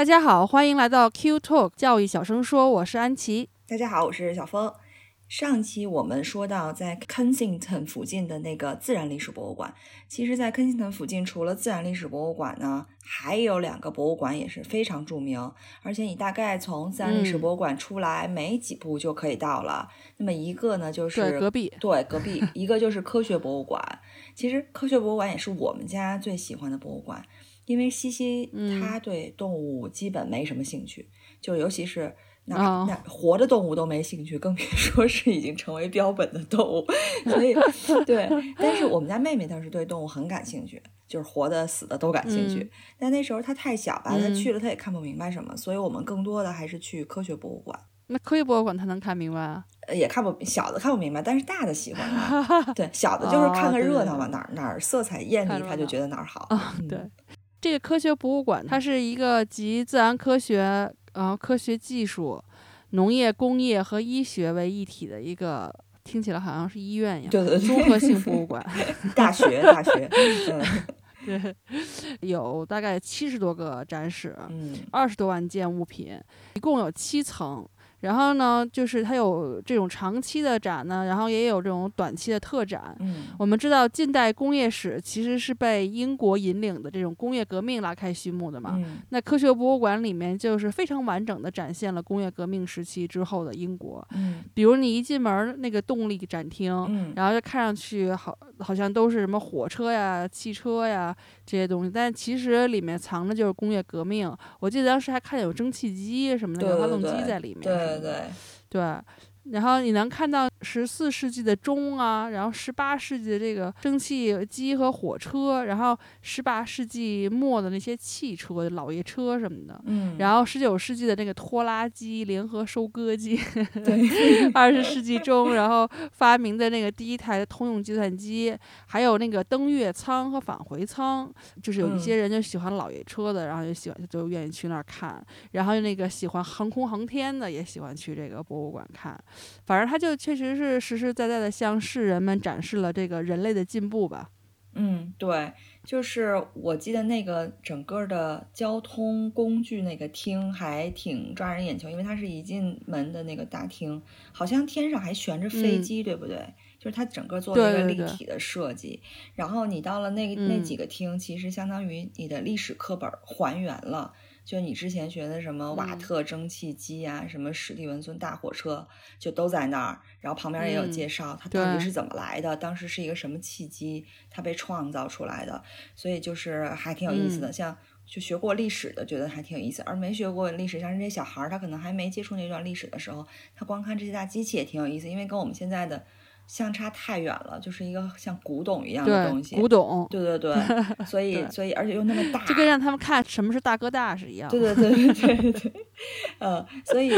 大家好，欢迎来到 Q Talk 教育小声说，我是安琪。大家好，我是小峰。上期我们说到，在 Kensington 附近的那个自然历史博物馆，其实，在 Kensington 附近除了自然历史博物馆呢，还有两个博物馆也是非常著名，而且你大概从自然历史博物馆出来没几步就可以到了。那么一个呢，就是隔壁，对隔壁，一个就是科学博物馆。其实科学博物馆也是我们家最喜欢的博物馆。因为西西他对动物基本没什么兴趣，就尤其是那那活的动物都没兴趣，更别 说是已经成为标本的动物。所以对，但是我们家妹妹倒是对动物很感兴趣，就是活的死的都感兴趣。但那时候她太小吧，她去了她也看不明白什么，所以我们更多的还是去科学博物馆。那科学博物馆她能看明白啊？也看不小的看不明白，但是大的喜欢。对，小的就是看看热闹嘛，哪儿哪儿色彩艳丽，他就觉得哪儿好。对。这个科学博物馆，它是一个集自然科学、呃科学技术、农业、工业和医学为一体的一个，听起来好像是医院一样，综合性博物馆，大学大学，对，有大概七十多个展室，嗯，二十多万件物品，一共有七层。然后呢，就是它有这种长期的展呢，然后也有这种短期的特展。嗯，我们知道近代工业史其实是被英国引领的这种工业革命拉开序幕的嘛。嗯，那科学博物馆里面就是非常完整的展现了工业革命时期之后的英国。嗯，比如你一进门那个动力展厅，嗯，然后就看上去好好像都是什么火车呀、汽车呀这些东西，但其实里面藏的就是工业革命。我记得当时还看见有蒸汽机什么的，有发动机在里面。对对对，然后你能看到十四世纪的钟啊，然后十八世纪的这个蒸汽机和火车，然后十八世纪末的那些汽车、老爷车什么的，嗯，然后十九世纪的那个拖拉机、联合收割机，对，二十世纪中然后发明的那个第一台通用计算机，还有那个登月舱和返回舱，就是有一些人就喜欢老爷车的，然后就喜欢就愿意去那儿看，然后那个喜欢航空航天的也喜欢去这个博物馆看，反正他就确实是实实在在的向世人们展示了这个人类的进步吧。嗯，对，就是我记得那个整个的交通工具那个厅还挺抓人眼球，因为它是一进门的那个大厅，好像天上还悬着飞机，对不对？就是它整个做了一个立体的设计。然后你到了那那几个厅，其实相当于你的历史课本还原了。就你之前学的什么瓦特蒸汽机啊，什么史蒂文森大火车，就都在那儿。然后旁边也有介绍，它到底是怎么来的，当时是一个什么契机，它被创造出来的。所以就是还挺有意思的。像就学过历史的，觉得还挺有意思；而没学过历史，像这些小孩儿，他可能还没接触那段历史的时候，他光看这些大机器也挺有意思，因为跟我们现在的。相差太远了，就是一个像古董一样的东西。古董，对对对，所以所以而且又那么大，就跟让他们看什么是大哥大是一样。对对对对对对，呃，所以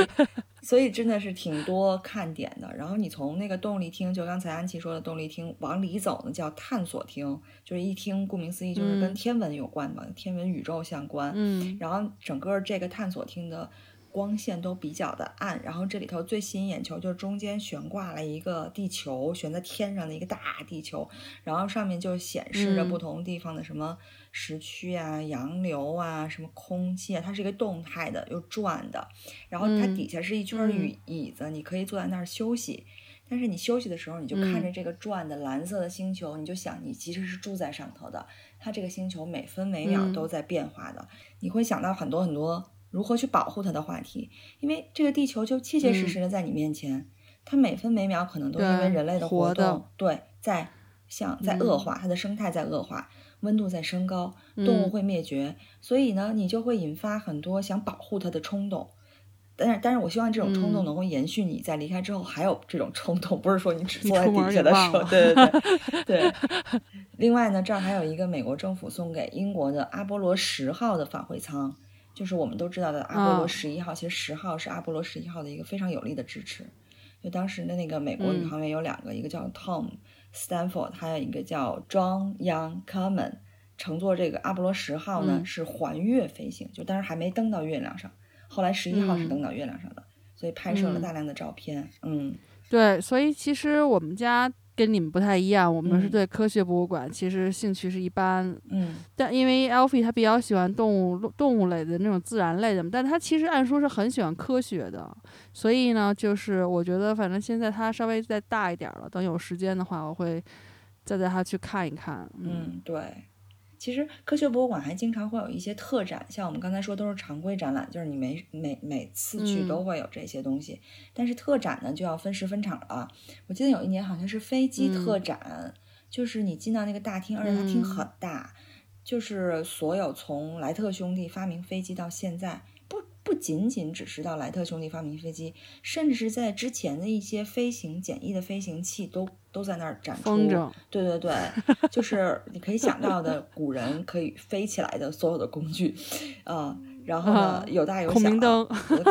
所以真的是挺多看点的。然后你从那个动力厅，就刚才安琪说的动力厅往里走呢，叫探索厅，就是一听，顾名思义就是跟天文有关嘛，天文宇宙相关。嗯，然后整个这个探索厅的。光线都比较的暗，然后这里头最吸引眼球就是中间悬挂了一个地球，悬在天上的一个大地球，然后上面就显示着不同地方的什么时区啊、洋流啊、什么空气啊，它是一个动态的又转的，然后它底下是一圈椅椅子，你可以坐在那儿休息，但是你休息的时候你就看着这个转的蓝色的星球，你就想你其实是住在上头的，它这个星球每分每秒都在变化的，你会想到很多很多。如何去保护它的话题？因为这个地球就切切实实的在你面前，它每分每秒可能都因为人类的活动，对，在像在恶化，它的生态在恶化，温度在升高，动物会灭绝，所以呢，你就会引发很多想保护它的冲动。但是，但是我希望这种冲动能够延续你在离开之后还有这种冲动，不是说你只坐在底下的时候，对对 对对。另外呢，这儿还有一个美国政府送给英国的阿波罗十号的返回舱。就是我们都知道的阿波罗十一号，其实十号是阿波罗十一号的一个非常有力的支持。就当时的那个美国宇航员有两个，一个叫 Tom Stanford，还有一个叫 John Young Common，乘坐这个阿波罗十号呢是环月飞行，就当时还没登到月亮上，后来十一号是登到月亮上的，所以拍摄了大量的照片。嗯，对，所以其实我们家。跟你们不太一样，我们是对科学博物馆其实兴趣是一般，嗯，但因为 Alfie 他比较喜欢动物动物类的那种自然类的，但他其实按说是很喜欢科学的，所以呢，就是我觉得反正现在他稍微再大一点了，等有时间的话，我会再带他去看一看，嗯，对。其实科学博物馆还经常会有一些特展，像我们刚才说都是常规展览，就是你每每每次去都会有这些东西。但是特展呢就要分时分场了。我记得有一年好像是飞机特展，就是你进到那个大厅，而且它厅很大，就是所有从莱特兄弟发明飞机到现在。不不仅仅只是到莱特兄弟发明飞机，甚至是在之前的一些飞行简易的飞行器都都在那儿展出。对对对，就是你可以想到的古人可以飞起来的所有的工具，啊，然后呢有大有小。孔明灯，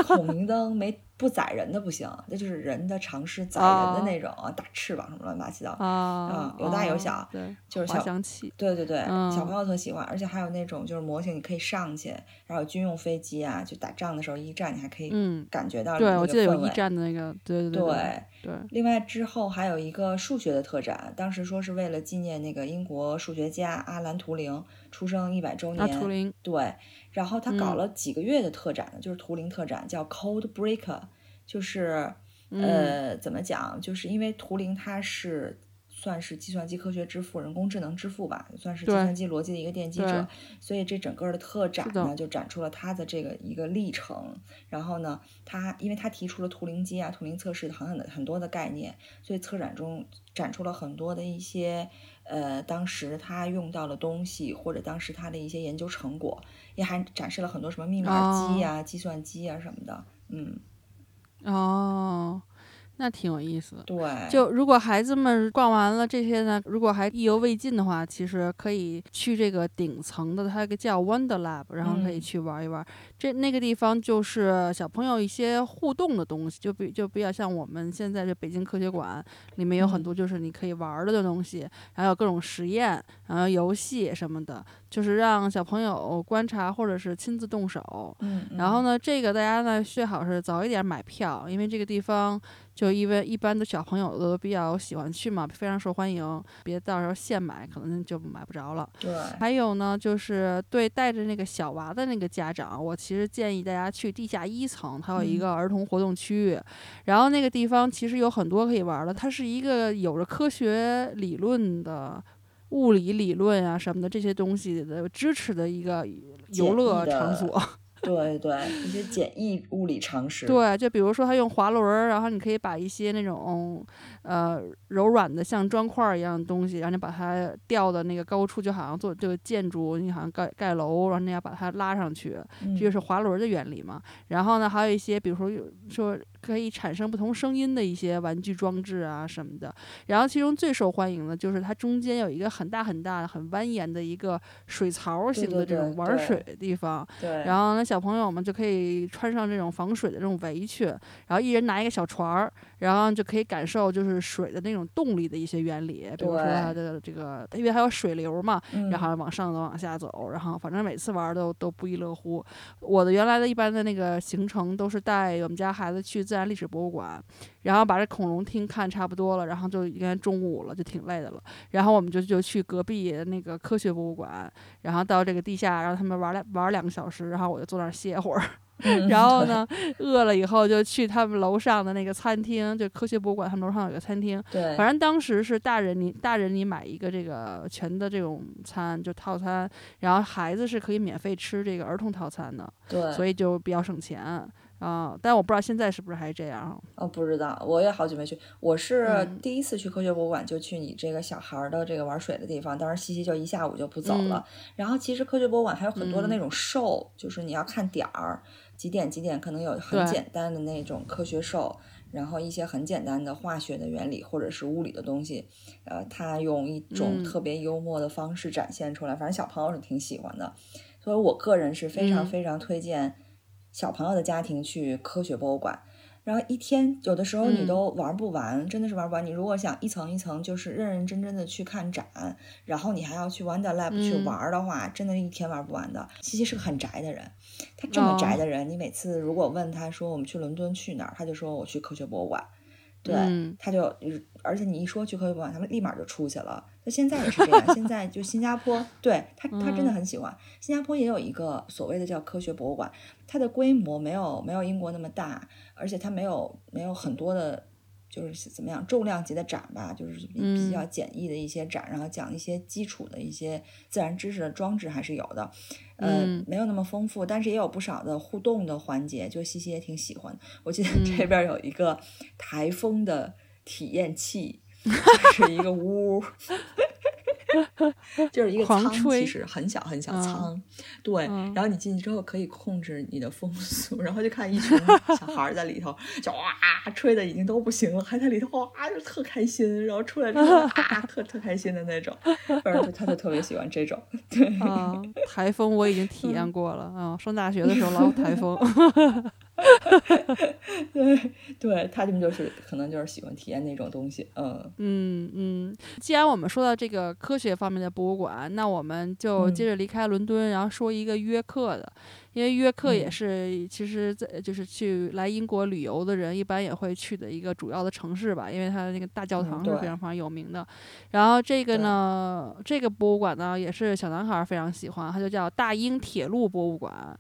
孔明灯没。不载人的不行，那就是人的尝试载人的那种啊，大翅膀什么乱七八糟啊，有大有小，对，就是小器，对对对，小朋友特喜欢，而且还有那种就是模型，你可以上去，然后军用飞机啊，就打仗的时候一战，你还可以感觉到对，我记得有一战的那个，对对对对。另外之后还有一个数学的特展，当时说是为了纪念那个英国数学家阿兰图灵出生一百周年，图灵对。然后他搞了几个月的特展，就是图灵特展，叫 Code Breaker，就是呃怎么讲？就是因为图灵他是算是计算机科学之父、人工智能之父吧，算是计算机逻辑的一个奠基者，所以这整个的特展呢就展出了他的这个一个历程。然后呢，他因为他提出了图灵机啊、图灵测试很很的很多的概念，所以策展中展出了很多的一些。呃，当时他用到的东西，或者当时他的一些研究成果，也还展示了很多什么密码机呀、计算机啊什么的，嗯，哦。那挺有意思的，对。就如果孩子们逛完了这些呢，如果还意犹未尽的话，其实可以去这个顶层的，它一个叫 Wonder Lab，然后可以去玩一玩。这那个地方就是小朋友一些互动的东西，就比就比较像我们现在这北京科学馆里面有很多就是你可以玩的东西，然后有各种实验，然后游戏什么的，就是让小朋友观察或者是亲自动手。嗯。然后呢，这个大家呢最好是早一点买票，因为这个地方。就因为一般的小朋友都比较喜欢去嘛，非常受欢迎，别到时候现买可能就买不着了。对，还有呢，就是对带着那个小娃的那个家长，我其实建议大家去地下一层，它有一个儿童活动区域，然后那个地方其实有很多可以玩的，它是一个有着科学理论的、物理理论啊什么的这些东西的支持的一个游乐场所。对对，一些简易物理常识。对，就比如说他用滑轮，然后你可以把一些那种呃柔软的像砖块一样的东西，然后你把它吊到那个高处，就好像做这个建筑，你好像盖盖楼，然后你要把它拉上去，这就是滑轮的原理嘛。然后呢，还有一些比如说说。可以产生不同声音的一些玩具装置啊什么的，然后其中最受欢迎的就是它中间有一个很大很大的、很蜿蜒的一个水槽型的这种玩水的地方。对。然后呢，小朋友们就可以穿上这种防水的这种围裙，然后一人拿一个小船儿，然后就可以感受就是水的那种动力的一些原理，比如说它的这个，因为还有水流嘛，然后往上走、往下走，然后反正每次玩都都不亦乐乎。我的原来的一般的那个行程都是带我们家孩子去。自然历史博物馆，然后把这恐龙厅看差不多了，然后就应该中午了，就挺累的了。然后我们就就去隔壁那个科学博物馆，然后到这个地下，让他们玩两玩两个小时，然后我就坐那儿歇会儿。然后呢，饿了以后就去他们楼上的那个餐厅，就科学博物馆他们楼上有个餐厅。对，反正当时是大人你大人你买一个这个全的这种餐就套餐，然后孩子是可以免费吃这个儿童套餐的。对，所以就比较省钱。啊，但我不知道现在是不是还是这样。哦，不知道，我也好久没去。我是第一次去科学博物馆，就去你这个小孩的这个玩水的地方。当时西西就一下午就不走了。然后其实科学博物馆还有很多的那种 show，就是你要看点儿，几点几点可能有很简单的那种科学 show，然后一些很简单的化学的原理或者是物理的东西，呃，他用一种特别幽默的方式展现出来，反正小朋友是挺喜欢的。所以我个人是非常嗯非常推荐小朋友的家庭去科学博物馆。然后一天有的时候你嗯都玩不完，真的是玩不完。你如果想一层一层就是认认真真的去看展，然后你还要去 Wonder Lab 去嗯玩儿的话，真的一天玩不完的。西西是个很宅的人，他这么宅哦的人，你每次如果问他说我们去伦敦去哪儿，他就说我去科学博物馆。对，嗯他就，而且你一说去科学博物馆，他们立马就出去了。那现在也是这样，现在就新加坡，对他，他真的嗯很喜欢。新加坡也有一个所谓的叫科学博物馆，它的规模没有没有英国那么大，而且它没有没有很多的，就是怎么样重量级的展吧，就是比比较嗯简易的一些展，然后讲一些基础的一些自然知识的装置还是有的，呃，嗯没有那么丰富，但是也有不少的互动的环节，就西西也挺喜欢。我记得这嗯边有一个台风的体验器，就是一个屋。就是一个仓，其实很小很小嗯，对。嗯然后你进去之后可以控制你的风速，然后就看一群 小孩儿在里头，就哇吹的已经都不行了，还在里头哇就特开心，然后出来之后啊特特开心的那种，反正就他就特别喜欢这种，对。啊，台风我已经体验过了啊，上大学的时候老有台风。对 对，他们就是可能就是喜欢体验那种东西，嗯。嗯嗯，既然我们说到这个科学方面的博物馆，那我们就接嗯着离开伦敦，然后说一个约克的，因为约克也嗯。是其实在就是去来英国旅游的人一般也会去的一个主要的城市吧，因为它的那个大教嗯堂是非常。非常有名的。然后这个呢，这个博物馆呢也是小男孩儿非常喜欢，它就叫大英铁路博物馆。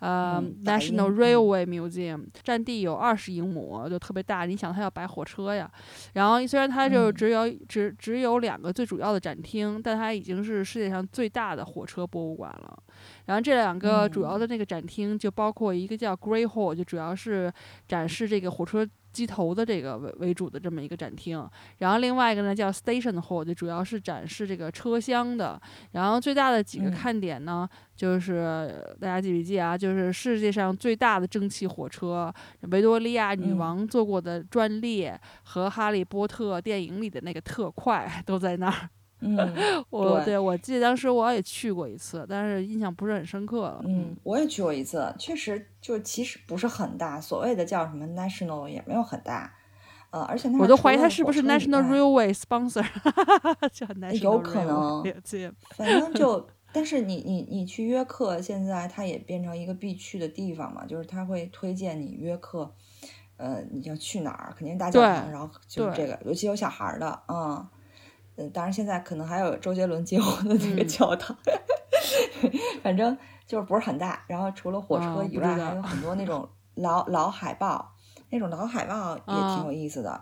呃、嗯 n a t i o n a l 英嗯 Railway Museum 占地有二十英亩，就特别大。你想，它要摆火车呀，然后虽然它就嗯只有、只只有两个最主要的展厅，但它已经是世界上最大的火车博物馆了。然后这两个主要的那个展厅就包括一个叫 Grey Hall，就主要是展示这个火车机头的这个为为主的这么一个展厅。然后另外一个呢叫 Station Hall，就主要是展示这个车厢的。然后最大的几个嗯看点呢，就是大家记笔记啊，就是世界上最大的蒸汽火车，维多利亚女嗯王坐过的专列和哈利波特电影里的那个特快 都在那儿。嗯 我对我记得当时我也去过一次，但是印象不是很深刻了。嗯，我也去过一次，确实就其实不是很大，所谓的叫什么 national 也没有很大，呃，而且那我都怀疑除了它是不是 National Railway sponsor，叫 National 有可能反正就，但是你你你去约克，现在它也变成一个必去的地方嘛，就是他会推荐你约克，呃，你要去哪儿，肯定是大教堂，然后就是这个，尤其有小孩儿的，嗯，呃，当然现在可能还有周杰伦结婚的那个嗯教堂，反正就是不是很大，然后除了火车以外，还有很多那种老老海报，那种老海报也挺啊有意思的。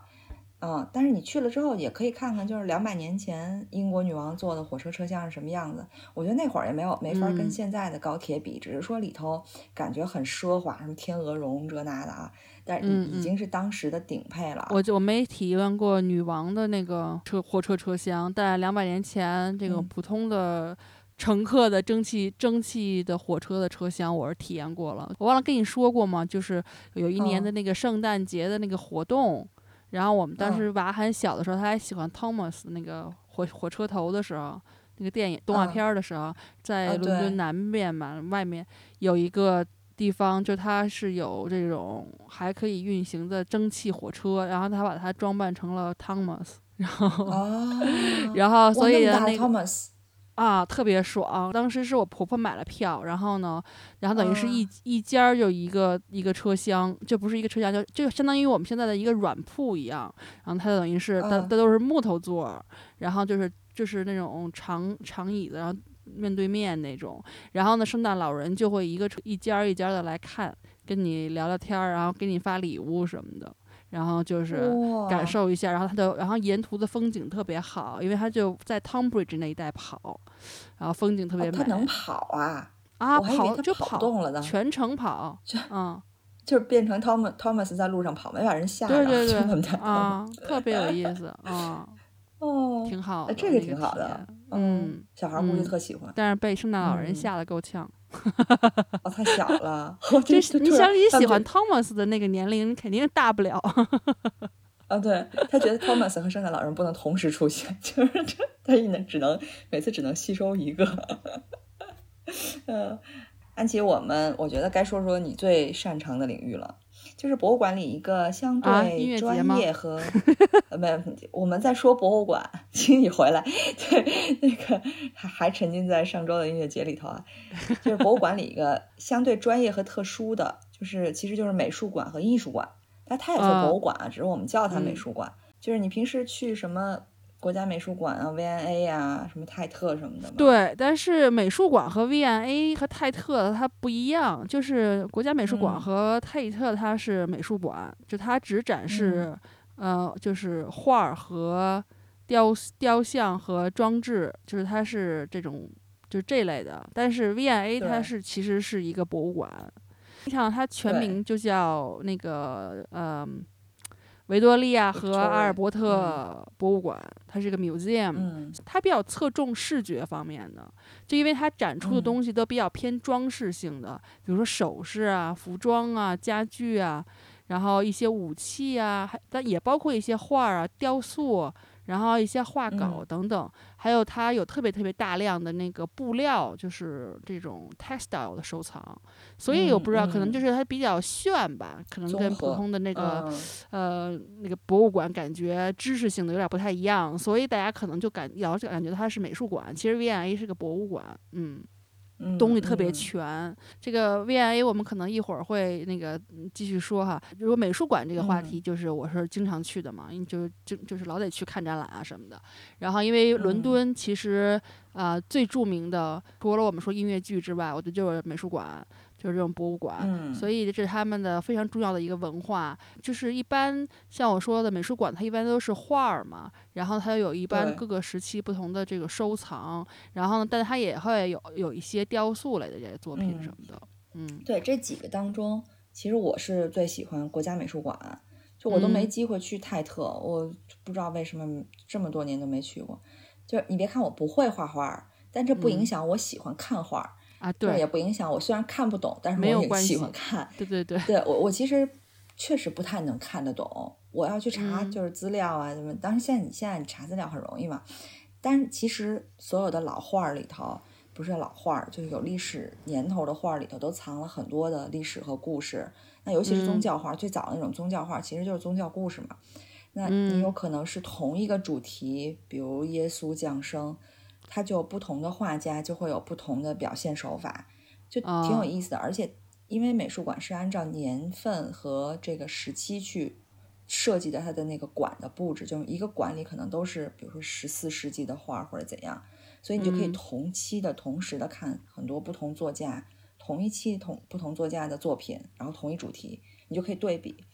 嗯，但是你去了之后也可以看看，就是两百年前英国女王坐的火车车厢是什么样子。我觉得那会儿也没有没法跟嗯现在的高铁比，只是说里头感觉很奢华，什么天鹅绒这那的啊，但是已经是当时的顶配了。我就我没体验过女王的那个车火车车厢，但两百年前这个嗯普通的乘客的蒸汽蒸汽的火车的车厢，我是体验过了。我忘了跟你说过吗？就是有一年的嗯那个圣诞节的那个活动，然后我们当嗯。时娃很小的时候，他还喜欢 Thomas 那个火火车头的时候。那个电影动画嗯。片儿的时候，在啊伦敦南边嘛，外面有一个地方，就它是有这种还可以运行的蒸汽火车，然后他把它装扮成了 Thomas，然后、哦，然后所以那个 Thomas，啊特别爽。当时是我婆婆买了票，然后呢，然后等于是一、啊一家儿就一个一个车厢，就不是一个车厢，就就相当于我们现在的一个软铺一样。然后它等于是它啊它都是木头座儿，然后就是就是那种长长椅子，然后面对面那种。然后呢，圣诞老人就会一个车一间儿一间儿的来看，跟你聊聊天儿，然后给你发礼物什么的。然后就是感受一下，然后它的，然后沿途的风景特别好，因为它就在 Tonbridge 那一带跑，然后风景特别美。哦它能跑啊！啊，我还以为它跑就跑动了呢全程跑，嗯，就是变成 Thomas Thomas 在路上跑，没把人吓着，对对对，啊，特别有意思，啊，哦，挺好这个挺好的，嗯，小孩估计喜欢。但是被圣诞老人嗯吓得够呛。哦，太小了，这是你想你喜欢 Thomas 的那个年龄，你肯定大不了。啊，对他觉得 Thomas 和圣诞老人不能同时出现，就是这他只能只能每次只能吸收一个。呃，安琪，我们我觉得该说说你最擅长的领域了，就是博物馆里一个相对专业和呃，没有，我们在说博物馆，请你回来。对，那个还还沉浸在上周的音乐节里头啊，就是博物馆里一个相对专业和特殊的，就是其实就是美术馆和艺术馆，但它也叫博物馆啊，只是我们叫它美术馆。就是你平时去什么？国家美术馆啊，V&A 啊，什么泰特什么的。对，但是美术馆和 V&A 和泰特它不一样，就是国家美术馆和泰特它是美术馆，就它只展示，呃，就是画儿和雕雕像和装置，就是它是这种就是这类的。但是 V&A 它是其实是一个博物馆，你想它全名就叫那个，嗯。维多利亚和阿尔伯特博物馆，它是一个 museum，它比较侧重视觉方面的，就因为它展出的东西都比较偏装饰性的，比如说首饰啊、服装啊、家具啊，然后一些武器啊，还但也包括一些画啊、雕塑。然后一些画稿等等，还有它有特别特别大量的那个布料，就是这种 textile 的收藏，所以我不知道，可能就是它比较炫吧，可能跟普通的那个呃那个博物馆感觉知识性的有点不太一样，所以大家可能就感老是感觉它是美术馆，其实 V&A 是个博物馆，嗯。东西特别全，这个 VIA 我们可能一会儿会那个继续说哈。如果美术馆这个话题，就是我是经常去的嘛，因为就就就是老得去看展览啊什么的。然后因为伦敦其实啊最著名的，除了我们说音乐剧之外，我觉得就是美术馆。就是这种博物馆，所以这是他们的非常重要的一个文化。就是一般像我说的美术馆，它一般都是画儿嘛，然后它有一般各个时期不同的这个收藏，然后呢，但它也会有有一些雕塑类的这些作品什么的。嗯，对，这几个当中，其实我是最喜欢国家美术馆，就我都没机会去泰特，我不知道为什么这么多年都没去过。就是你别看我不会画画，但这不影响我喜欢看画。啊，对，也不影响我。虽然看不懂，但是我也喜欢看。对对对，对我我其实确实不太能看得懂。我要去查就是资料啊什么。当然现在你现在你查资料很容易嘛。但是其实所有的老画儿里头，不是老画儿，就是有历史年头的画儿里头，都藏了很多的历史和故事。那尤其是宗教画，最早的那种宗教画，其实就是宗教故事嘛。那你有可能是同一个主题，比如耶稣降生。它就不同的画家就会有不同的表现手法，就挺有意思的。而且因为美术馆是按照年份和这个时期去设计的，它的那个馆的布置，就一个馆里可能都是比如说十四世纪的画或者怎样，所以你就可以同期的同时的看很多不同作家同一期同不同作家的作品，然后同一主题，你就可以对比。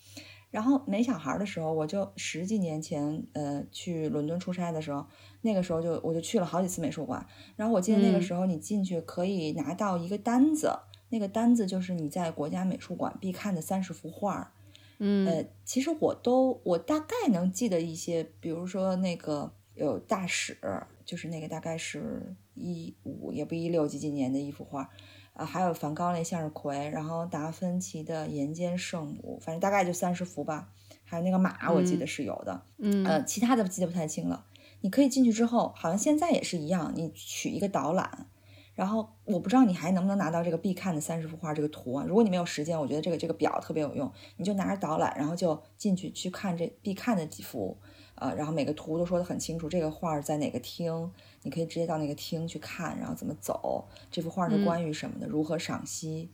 然后没小孩的时候，我就十几年前，呃，去伦敦出差的时候，那个时候就我就去了好几次美术馆。然后我记得那个时候你进去可以拿到一个单子，那个单子就是你在国家美术馆必看的三十幅画。嗯，呃，其实我都我大概能记得一些，比如说那个有大使，就是那个大概是一五也不一六几几年的一幅画。啊，还有梵高那向日葵，然后达芬奇的《岩间圣母》，反正大概就三十幅吧。还有那个马，我记得是有的。嗯，呃，其他的记得不太清了。你可以进去之后，好像现在也是一样，你取一个导览，然后我不知道你还能不能拿到这个必看的三十幅画这个图啊？如果你没有时间，我觉得这个这个表特别有用，你就拿着导览，然后就进去去看这必看的几幅。呃，然后每个图都说的很清楚，这个画在哪个厅，你可以直接到那个厅去看，然后怎么走，这幅画是关于什么的，如何赏析。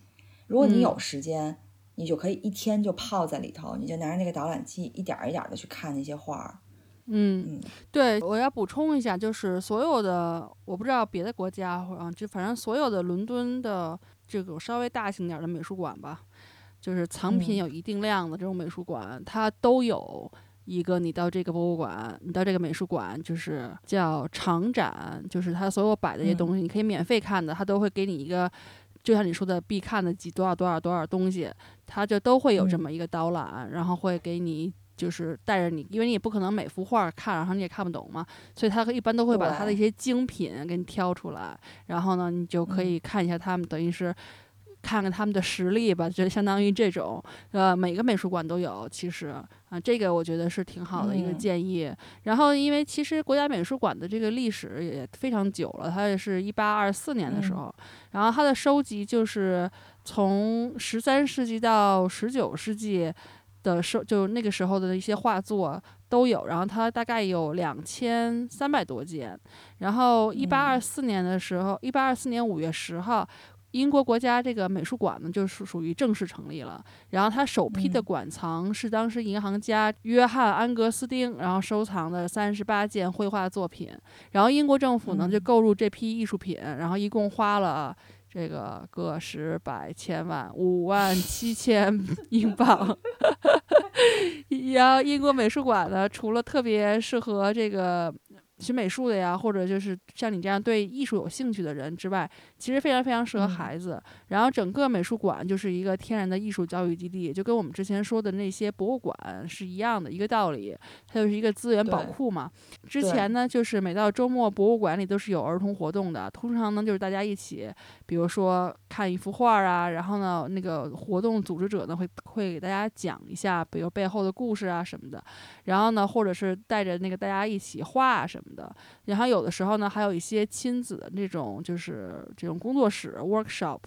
如果你有时间，你就可以一天就泡在里头，你就拿着那个导览器，一点一点的去看那些画。嗯，对，我要补充一下，就是所有的，我不知道别的国家啊，就反正所有的伦敦的这种稍微大型点的美术馆吧，就是藏品有一定量的这种美术馆，它都有。一个，你到这个博物馆，你到这个美术馆，就是叫长展，就是它所有摆的一些东西，你可以免费看的，它都会给你一个，就像你说的必看的几多少多少多少东西，它就都会有这么一个导览，然后会给你就是带着你，因为你也不可能每幅画看，然后你也看不懂嘛，所以他一般都会把他的一些精品给你挑出来，然后呢，你就可以看一下他们，等于是。看看他们的实力吧，就相当于这种，呃，每个美术馆都有，其实啊，这个我觉得是挺好的一个建议。然后，因为其实国家美术馆的这个历史也非常久了，它也是一八二四年的时候，然后它的收集就是从十三世纪到十九世纪的收，就那个时候的一些画作都有，然后它大概有两千三百多件。然后，一八二四年的时候，一八二四年五月十号。英国国家这个美术馆呢，就是属于正式成立了。然后它首批的馆藏是当时银行家约翰安格斯丁，然后收藏的三十八件绘画作品。然后英国政府呢就购入这批艺术品，然后一共花了这个个十百千万五万七千英镑。然后英国美术馆呢，除了特别适合这个。学美术的呀，或者就是像你这样对艺术有兴趣的人之外，其实非常非常适合孩子。然后整个美术馆就是一个天然的艺术教育基地，就跟我们之前说的那些博物馆是一样的一个道理。它就是一个资源宝库嘛。之前呢，就是每到周末，博物馆里都是有儿童活动的。通常呢，就是大家一起，比如说看一幅画啊，然后呢，那个活动组织者呢会会给大家讲一下，比如背后的故事啊什么的。然后呢，或者是带着那个大家一起画什么。的，然后有的时候呢，还有一些亲子的那种，就是工作室 workshop。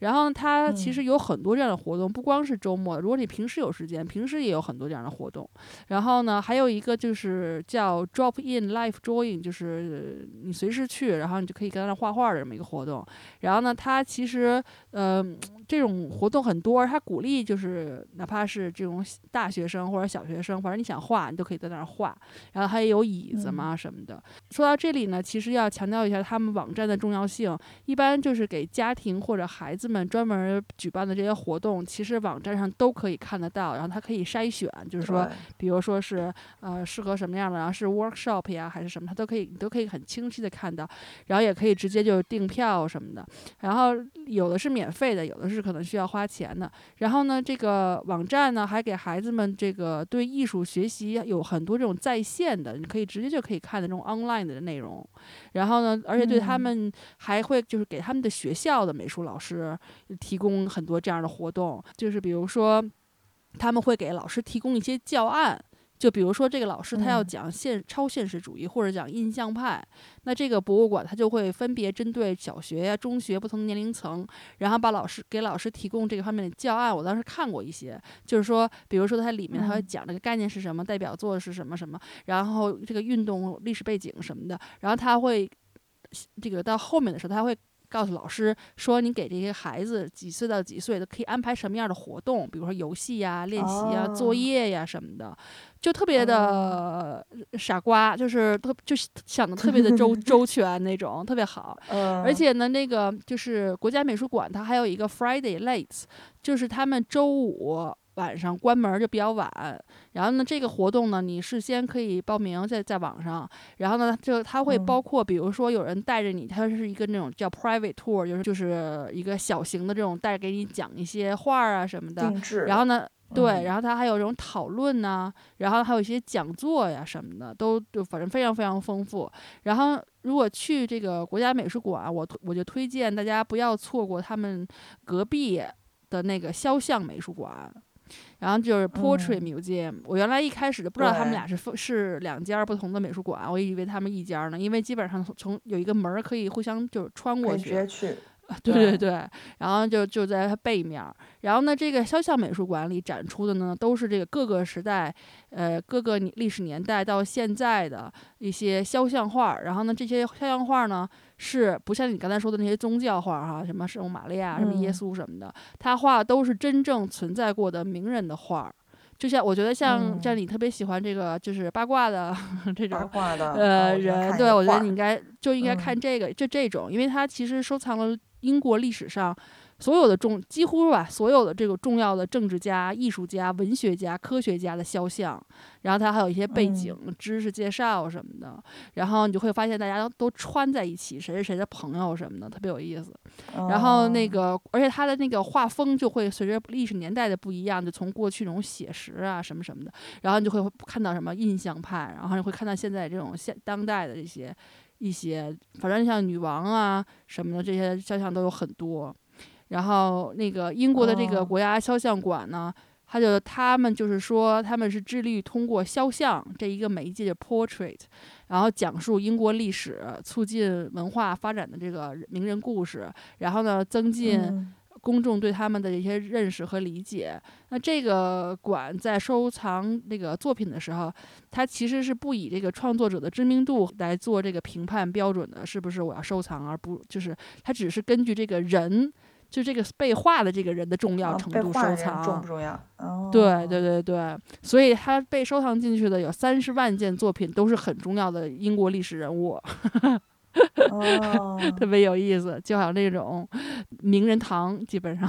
然后它其实有很多这样的活动，不光是周末。如果你平时有时间，平时也有很多这样的活动。然后呢，还有一个就是叫 drop in life drawing，就是你随时去，然后你就可以跟他那画画的这么一个活动。然后呢，它其实呃这种活动很多，它鼓励就是哪怕是这种大学生或者小学生，反正你想画，你都可以在那儿画。然后还有椅子嘛什么的。说到这里呢，其实要强调一下他们网站的重要性。一般就是给家庭或者孩子们专门举办的这些活动，其实网站上都可以看得到。然后它可以筛选，就是说，比如说是呃适合什么样的，然后是 workshop 呀还是什么，它都可以，你都可以很清晰的看到。然后也可以直接就订票什么的。然后有的是免费的，有的是可能需要花钱的。然后呢，这个网站呢还给孩子们这个对艺术学习有很多这种在线的，你可以直接就可以看的这种 online 的内容。然后呢，而且对他们还会就是给他们的学校的美术老师。提供很多这样的活动，就是比如说，他们会给老师提供一些教案，就比如说这个老师他要讲现超现实主义或者讲印象派，那这个博物馆他就会分别针对小学呀、中学不同年龄层，然后把老师给老师提供这个方面的教案。我当时看过一些，就是说，比如说它里面它会讲这个概念是什么，代表作是什么什么，然后这个运动历史背景什么的，然后他会这个到后面的时候他会。告诉老师说，你给这些孩子几岁到几岁的可以安排什么样的活动，比如说游戏呀、练习呀、作业呀什么的，就特别的傻瓜，就是特就想的特别的周 周全那种，特别好。而且呢，那个就是国家美术馆，它还有一个 Friday Late，就是他们周五。晚上关门就比较晚，然后呢，这个活动呢，你事先可以报名在在网上，然后呢，就它会包括，比如说有人带着你，它是一个那种叫 private tour，就是就是一个小型的这种带给你讲一些画啊什么的，然后呢，对，然后它还有这种讨论呐，然后还有一些讲座呀什么的，都就反正非常非常丰富。然后如果去这个国家美术馆，我我就推荐大家不要错过他们隔壁的那个肖像美术馆。然后就是 Portrait Museum，我原来一开始就不知道他们俩是是两家不同的美术馆，我以为他们一家呢，因为基本上从有一个门可以互相就是穿过去。对对对，然后就就在它背面，然后呢，这个肖像美术馆里展出的呢，都是这个各个时代，呃，各个历史年代到现在的一些肖像画。然后呢，这些肖像画呢，是不像你刚才说的那些宗教画哈，什么圣母玛利亚、什么耶稣什么的，他画的都是真正存在过的名人的画。就像我觉得像像你特别喜欢这个就是八卦的 这种呃人，对我觉得你应该就应该看这个，就这种，因为他其实收藏了。英国历史上所有的重几乎吧，所有的这个重要的政治家、艺术家、文学家、科学家的肖像，然后他还有一些背景知识介绍什么的，然后你就会发现大家都穿在一起，谁是谁的朋友什么的，特别有意思。然后那个，而且他的那个画风就会随着历史年代的不一样，就从过去那种写实啊什么什么的，然后你就会看到什么印象派，然后你会看到现在这种现当代的这些。一些，反正像女王啊什么的这些肖像都有很多，然后那个英国的这个哦。国家肖像馆呢，他就他们就是说他们是致力于通过肖像这一个媒介的 portrait，然后讲述英国历史，促进文化发展的这个名人故事，然后呢增进嗯公众对他们的一些认识和理解。那这个馆在收藏那个作品的时候，它其实是不以这个创作者的知名度来做这个评判标准的，是不是我要收藏，而不就是它只是根据这个人，就这个被画的这个人的重要啊程度收藏。重不重要？哦，对对对对，所以他被收藏进去的有三十万件作品，都是很重要的英国历史人物，哦，特别有意思，就好像那种名人堂，基本上。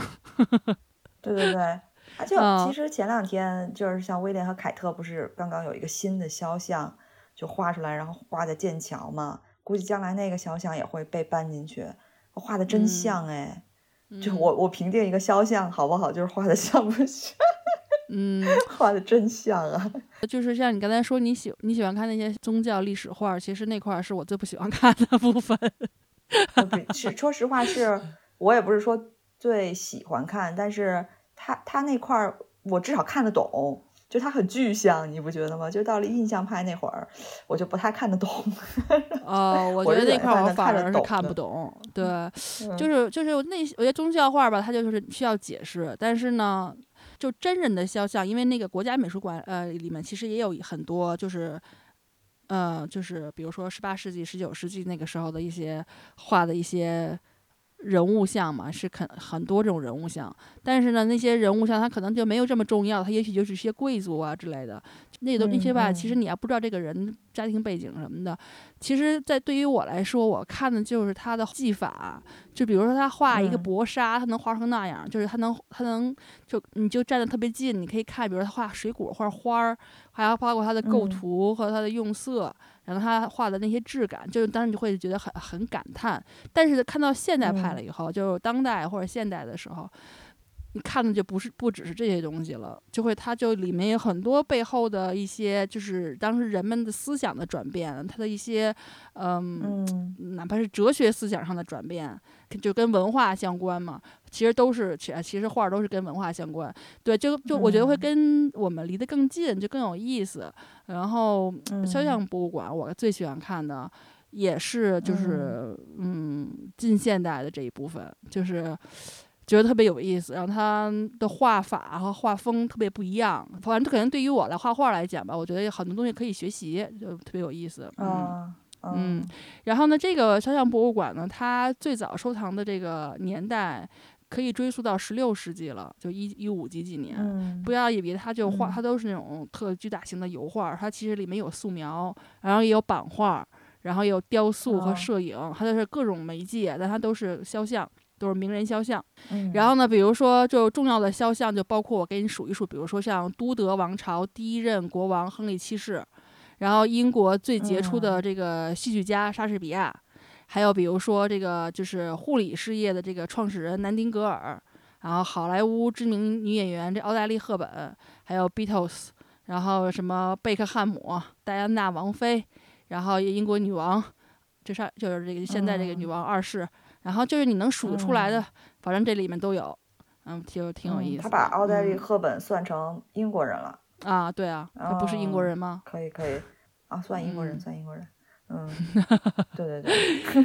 对对对，啊，就嗯其实前两天就是像威廉和凯特不是刚刚有一个新的肖像就画出来，然后挂在剑桥嘛，估计将来那个肖像也会被搬进去，画的真嗯像哎。就嗯我我评定一个肖像好不好，就是画的像不像，嗯，画的真像啊。就是像你刚才说，你喜你喜欢看那些宗教历史画，其实那块儿是我最不喜欢看的部分。是，说实话是，我也不是说最喜欢看，但是他他那块儿我至少看得懂，就他很具象，你不觉得吗？就到了印象派那会儿，我就不太看得懂。哦，我我觉得那块儿我反而是看不懂。对，嗯就是就是那我觉得宗教画吧，它就是需要解释，但是呢，就真人的肖像，因为那个国家美术馆呃里面其实也有很多就是。呃，就是比如说十八世纪、十九世纪那个时候的一些画的一些人物像嘛，是肯很多这种人物像。但是呢，那些人物像他可能就没有这么重要，他也许就是一些贵族啊之类的。那都那些吧，嗯其实你要不知道这个人家庭背景什么的，其实，在对于我来说，我看的就是他的技法。就比如说他画一个嗯薄纱，他能画成那样，就是他能他能就你就站得特别近，你可以看，比如他画水果、画花儿，还要包括他的构嗯图和他的用色，然后他画的那些质感，就是当时你就会觉得很很感叹。但是看到现代派了嗯以后，就是当代或者现代的时候。你看的就不是不只是这些东西了，就会它就里面有很多背后的一些，就是当时人们的思想的转变，它的一些，嗯，嗯哪怕是哲学思想上的转变，就跟文化相关嘛。其实都是，其其实画儿都是跟文化相关。对，就就我觉得会嗯跟我们离得更近，就更有意思。然后肖嗯像博物馆，我最喜欢看的也是就是嗯近现代的这一部分，就是。觉得特别有意思，然后他的画法和画风特别不一样，反正可能对于我来画画来讲吧，我觉得有很多东西可以学习，就特别有意思。嗯，啊嗯然后呢，这个肖像博物馆呢，它最早收藏的这个年代可以追溯到十六世纪了，就一一五几几年。嗯不要以为它就画，嗯它都是那种特巨大型的油画，它其实里面有素描，然后也有版画，然后也有雕塑和哦摄影，它都是各种媒介，但它都是肖像，都是名人肖像。嗯。然后呢，比如说就重要的肖像，就包括我给你数一数，比如说像都德王朝第一任国王亨利七世，然后英国最杰出的这个戏剧家莎士比亚，还有比如说这个就是护理事业的这个创始人南丁格尔，然后好莱坞知名女演员这奥黛丽赫本，还有 Beatles，然后什么贝克汉姆、戴安娜王妃，然后英国女王，这是就是这个现在这个女嗯。王二世，然后就是你能数得出来的，嗯反正这里面都有，嗯，挺挺有意思的。他把奥黛丽嗯赫本算成英国人了，啊，对啊，他不是英国哦人吗？可以可以啊，算英国人，嗯算英国人。嗯，对对对，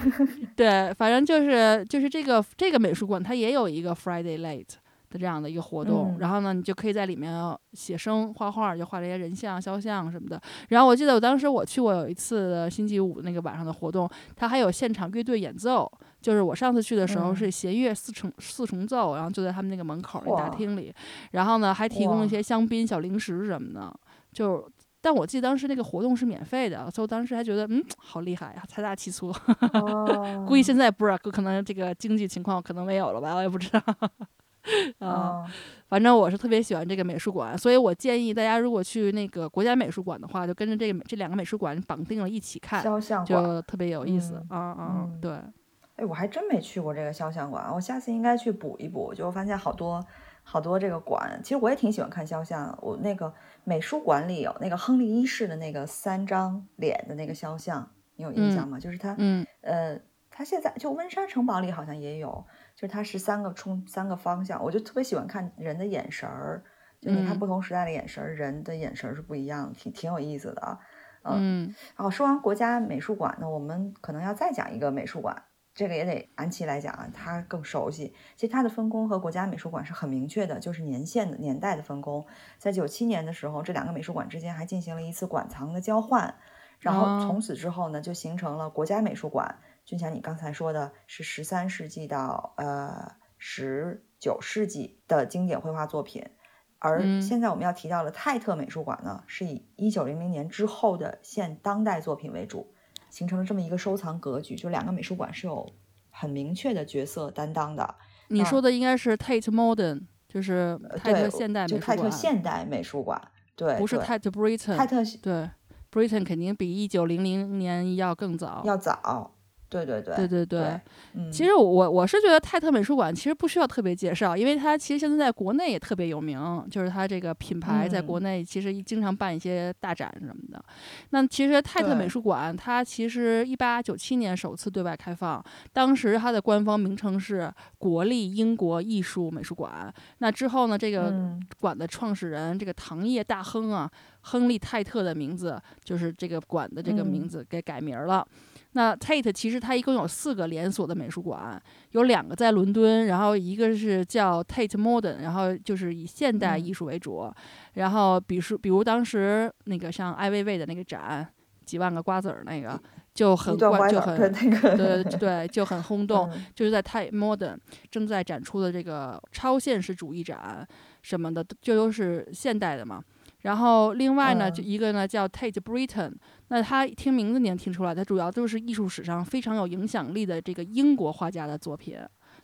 对，反正就是就是这个这个美术馆，它也有一个 Friday Late 的这样的一个活动，嗯然后呢，你就可以在里面写生、画画，就画这些人像、肖像什么的。然后我记得我当时我去过有一次星期五那个晚上的活动，它还有现场乐队演奏。就是我上次去的时候嗯是弦乐四重四重奏，然后就在他们那个门口那大厅里，然后呢还提供一些香槟、小零食什么的，就。但我记得当时那个活动是免费的，所以我当时还觉得，嗯，好厉害呀，财大气粗。哦，估计现在不知道，可能这个经济情况可能没有了吧，我也不知道。啊，哦反正我是特别喜欢这个美术馆，所以我建议大家如果去那个国家美术馆的话，就跟着这个这两个美术馆绑定了一起看，肖像馆。就特别有意思嗯啊啊！嗯对，哎，我还真没去过这个肖像馆，我下次应该去补一补。就发现好多好多这个馆，其实我也挺喜欢看肖像。我那个美术馆里有那个亨利一世的那个三张脸的那个肖像，你有印象吗？就是他，嗯呃，他现在就温莎城堡里好像也有，就是它是三个冲三个方向，我就特别喜欢看人的眼神儿，就你看嗯不同时代的眼神儿，人的眼神儿是不一样的，挺挺有意思的啊。嗯然后说完国家美术馆呢，我们可能要再讲一个美术馆，这个也得安琪来讲啊，他更熟悉。其实它的分工和国家美术馆是很明确的，就是年限的年代的分工。在九七年的时候，这两个美术馆之间还进行了一次馆藏的交换，然后哦从此之后呢，就形成了国家美术馆。俊强，你刚才说的是十三世纪到呃十九世纪的经典绘画作品，而嗯现在我们要提到的泰特美术馆呢，是以一九零零年之后的现当代作品为主，形成了这么一个收藏格局。就两个美术馆是有很明确的角色担当的。你说的应该是 Tate Modern，就是呃泰特对现代美就泰特术馆，现代美术馆，对，对不是泰特 Britain。泰特对，Britain 肯定比一九零零年要更早。要早，对对对对对对其实我我是觉得泰特美术馆其实不需要特别介绍，因为它其实现在在国内也特别有名，就是它这个品牌在国嗯内其实经常办一些大展什么的。那其实泰特美术馆它其实一八九七年首次对外开放，当时它的官方名称是国立英国艺术美术馆。那之后呢，这个嗯馆的创始人这个糖业大亨啊，亨利泰特的名字就是这个馆的这个名嗯字给改名了。那 Tate 其实它一共有四个连锁的美术馆，有两个在伦敦，然后一个是叫 Tate Modern，然后就是以现代嗯艺术为主。然后比如，比如当时那个像艾薇薇的那个展，几万个瓜子儿那个就很关就很那个，对对就很轰动。嗯 就是在 Tate Modern 正在展出的这个超现实主义展什么的，就都是现代的嘛。然后另外呢，就嗯一个呢叫 Tate Britain，那他听名字你能听出来，他主要都是艺术史上非常有影响力的这个英国画家的作品，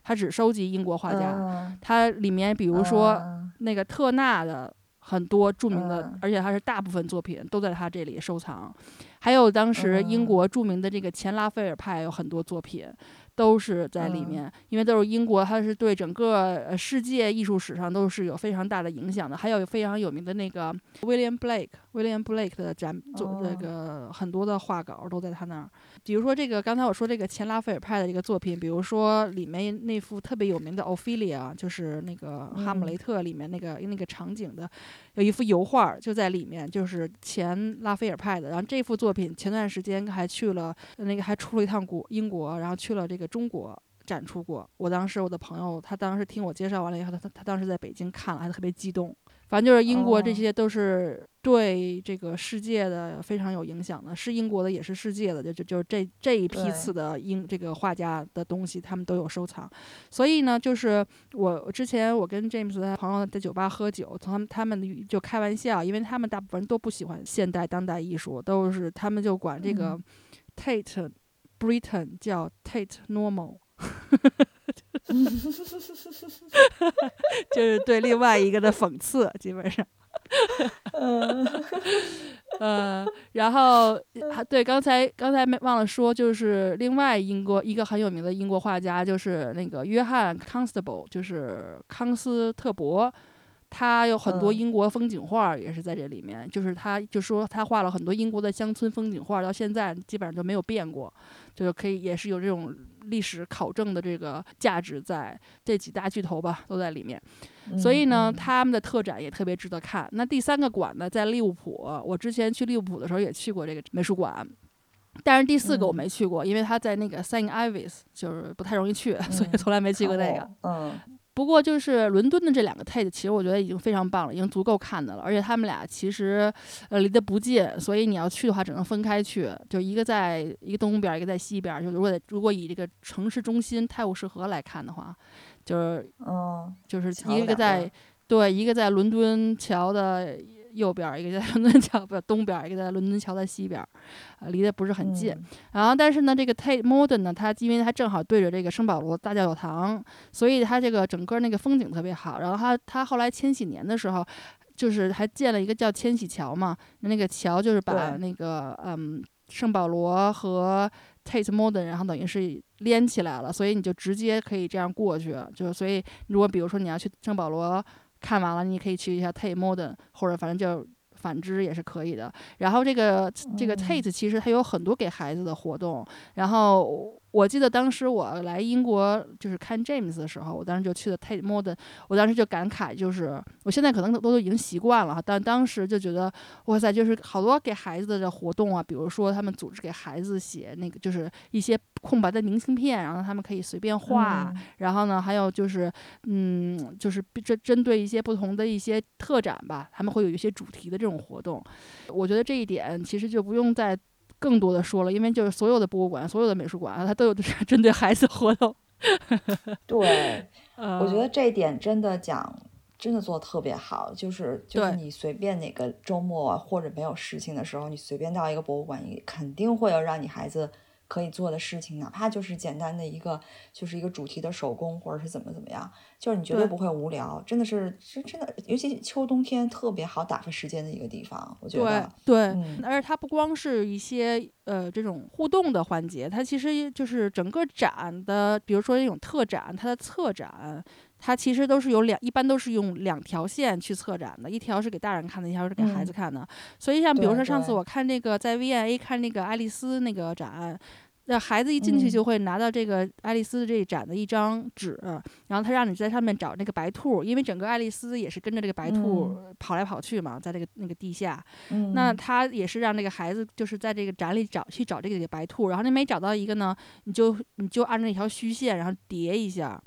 他只收集英国画家。嗯它里面比如说嗯那个特纳的很多著名的，嗯而且他是大部分作品都在他这里收藏。还有当时英嗯国著名的这个前拉斐尔派有很多作品，都是在里嗯面，因为都是英国，它是对整个呃世界艺术史上都是有非常大的影响的。还有非常有名的那个 William Blake，William Blake 的展做那哦个很多的画稿都在他那儿。比如说这个刚才我说这个前拉斐尔派的一个作品，比如说里面那幅特别有名的 Ophelia，就是那个《哈姆嗯雷特》里面那个、那个场景的，有一幅油画儿就在里面，就是前拉斐尔派的。然后这幅作品前段时间还去了那个还出了一趟国英国，然后去了这个中国。展出过，我当时我的朋友他当时听我介绍完了以后，他他他当时在北京看了，还特别激动。反正就是英国这哦些都是对这个世界的非常有影响的，是英国的也是世界的，就就就是这这一批次的英这个画家的东西，他们都有收藏。所以呢，就是我之前我跟 James 他朋友在酒吧喝酒，他们他们就开玩笑，因为他们大部分人都不喜欢现代当代艺术，都是他们就管这个嗯 Tate Britain 叫 Tate Normal。就是对另外一个的讽刺，基本上。嗯呃，然后还对，刚才刚才没忘了说，就是另外英国一个很有名的英国画家，就是那个约翰 Constable，就是康斯特伯。他有很多嗯英国风景画，也是在这里面。就是他就说他画了很多英国的乡村风景画，到现在基本上就没有变过，就是可以也是有这种历史考证的这个价值在。这几大巨头吧都在里面。所以呢，嗯他们的特展也特别值得看。那第三个馆呢，在利物浦，我之前去利物浦的时候也去过这个美术馆。但是第四个我嗯没去过，因为他在那个 Saint Ives，就是不太容易去，所以嗯从来没去过那个。哦不过就是伦敦的这两个 Tate，其实我觉得已经非常棒了，已经足够看的了。而且他们俩其实呃离得不近，所以你要去的话只能分开去，就一个在一个东边，一个在西边。就如果如果以这个城市中心泰晤士河来看的话，就是嗯嗯就是一个在对一个在伦敦桥的右边儿，一个在 伦敦桥不东边儿，一个在伦敦桥的西边儿，啊，离得不是很近。嗯然后，但是呢，这个 Tate Modern 呢，它因为它正好对着这个圣保罗大教堂，所以它这个整个那个风景特别好。然后它它后来千禧年的时候，就是还建了一个叫千禧桥嘛，那个桥就是把那个嗯圣保罗和 Tate Modern，然后等于是连起来了，所以你就直接可以这样过去。就是所以如果比如说你要去圣保罗看完了，你可以去一下 Tate Modern，或者反正就。反之也是可以的。然后这个这个嗯 Tate 其实它有很多给孩子的活动，然后我记得当时我来英国就是看 James 的时候，我当时就去了 Tate Modern，我当时就感慨，就是我现在可能都都已经习惯了，但当时就觉得哇塞，就是好多给孩子的活动啊，比如说他们组织给孩子写那个就是一些空白的明信片，然后他们可以随便画，然后呢还有就是嗯就是针针对一些不同的一些特展吧，他们会有一些主题的这种活动，我觉得这一点其实就不用再。更多的说了，因为就是所有的博物馆、所有的美术馆，它都有针对孩子活动。对，我觉得这一点真的讲，真的做的特别好。就是就是你随便哪个周末或者没有事情的时候，你随便到一个博物馆，你肯定会有让你孩子。可以做的事情，哪怕就是简单的一个，就是一个主题的手工，或者是怎么怎么样，就是你绝对不会无聊，真的是，是真的，尤其秋冬天特别好打发时间的一个地方，我觉得。对对，而且它不光是一些呃这种互动的环节，它其实就是整个展的，比如说那种特展，它的策展，它其实都是有两，一般都是用两条线去策展的，一条是给大人看的，一条是给孩子看的。所以像比如说上次我看那个在 V&A 看那个爱丽丝那个展。那孩子一进去就会拿到这个爱丽丝这一展的一张纸，然后他让你在上面找那个白兔，因为整个爱丽丝也是跟着这个白兔跑来跑去嘛，在这个那个地下。那他也是让那个孩子就是在这个展里找去找这个白兔，然后你每找到一个呢，你就你就按照那条虚线，然后叠一下，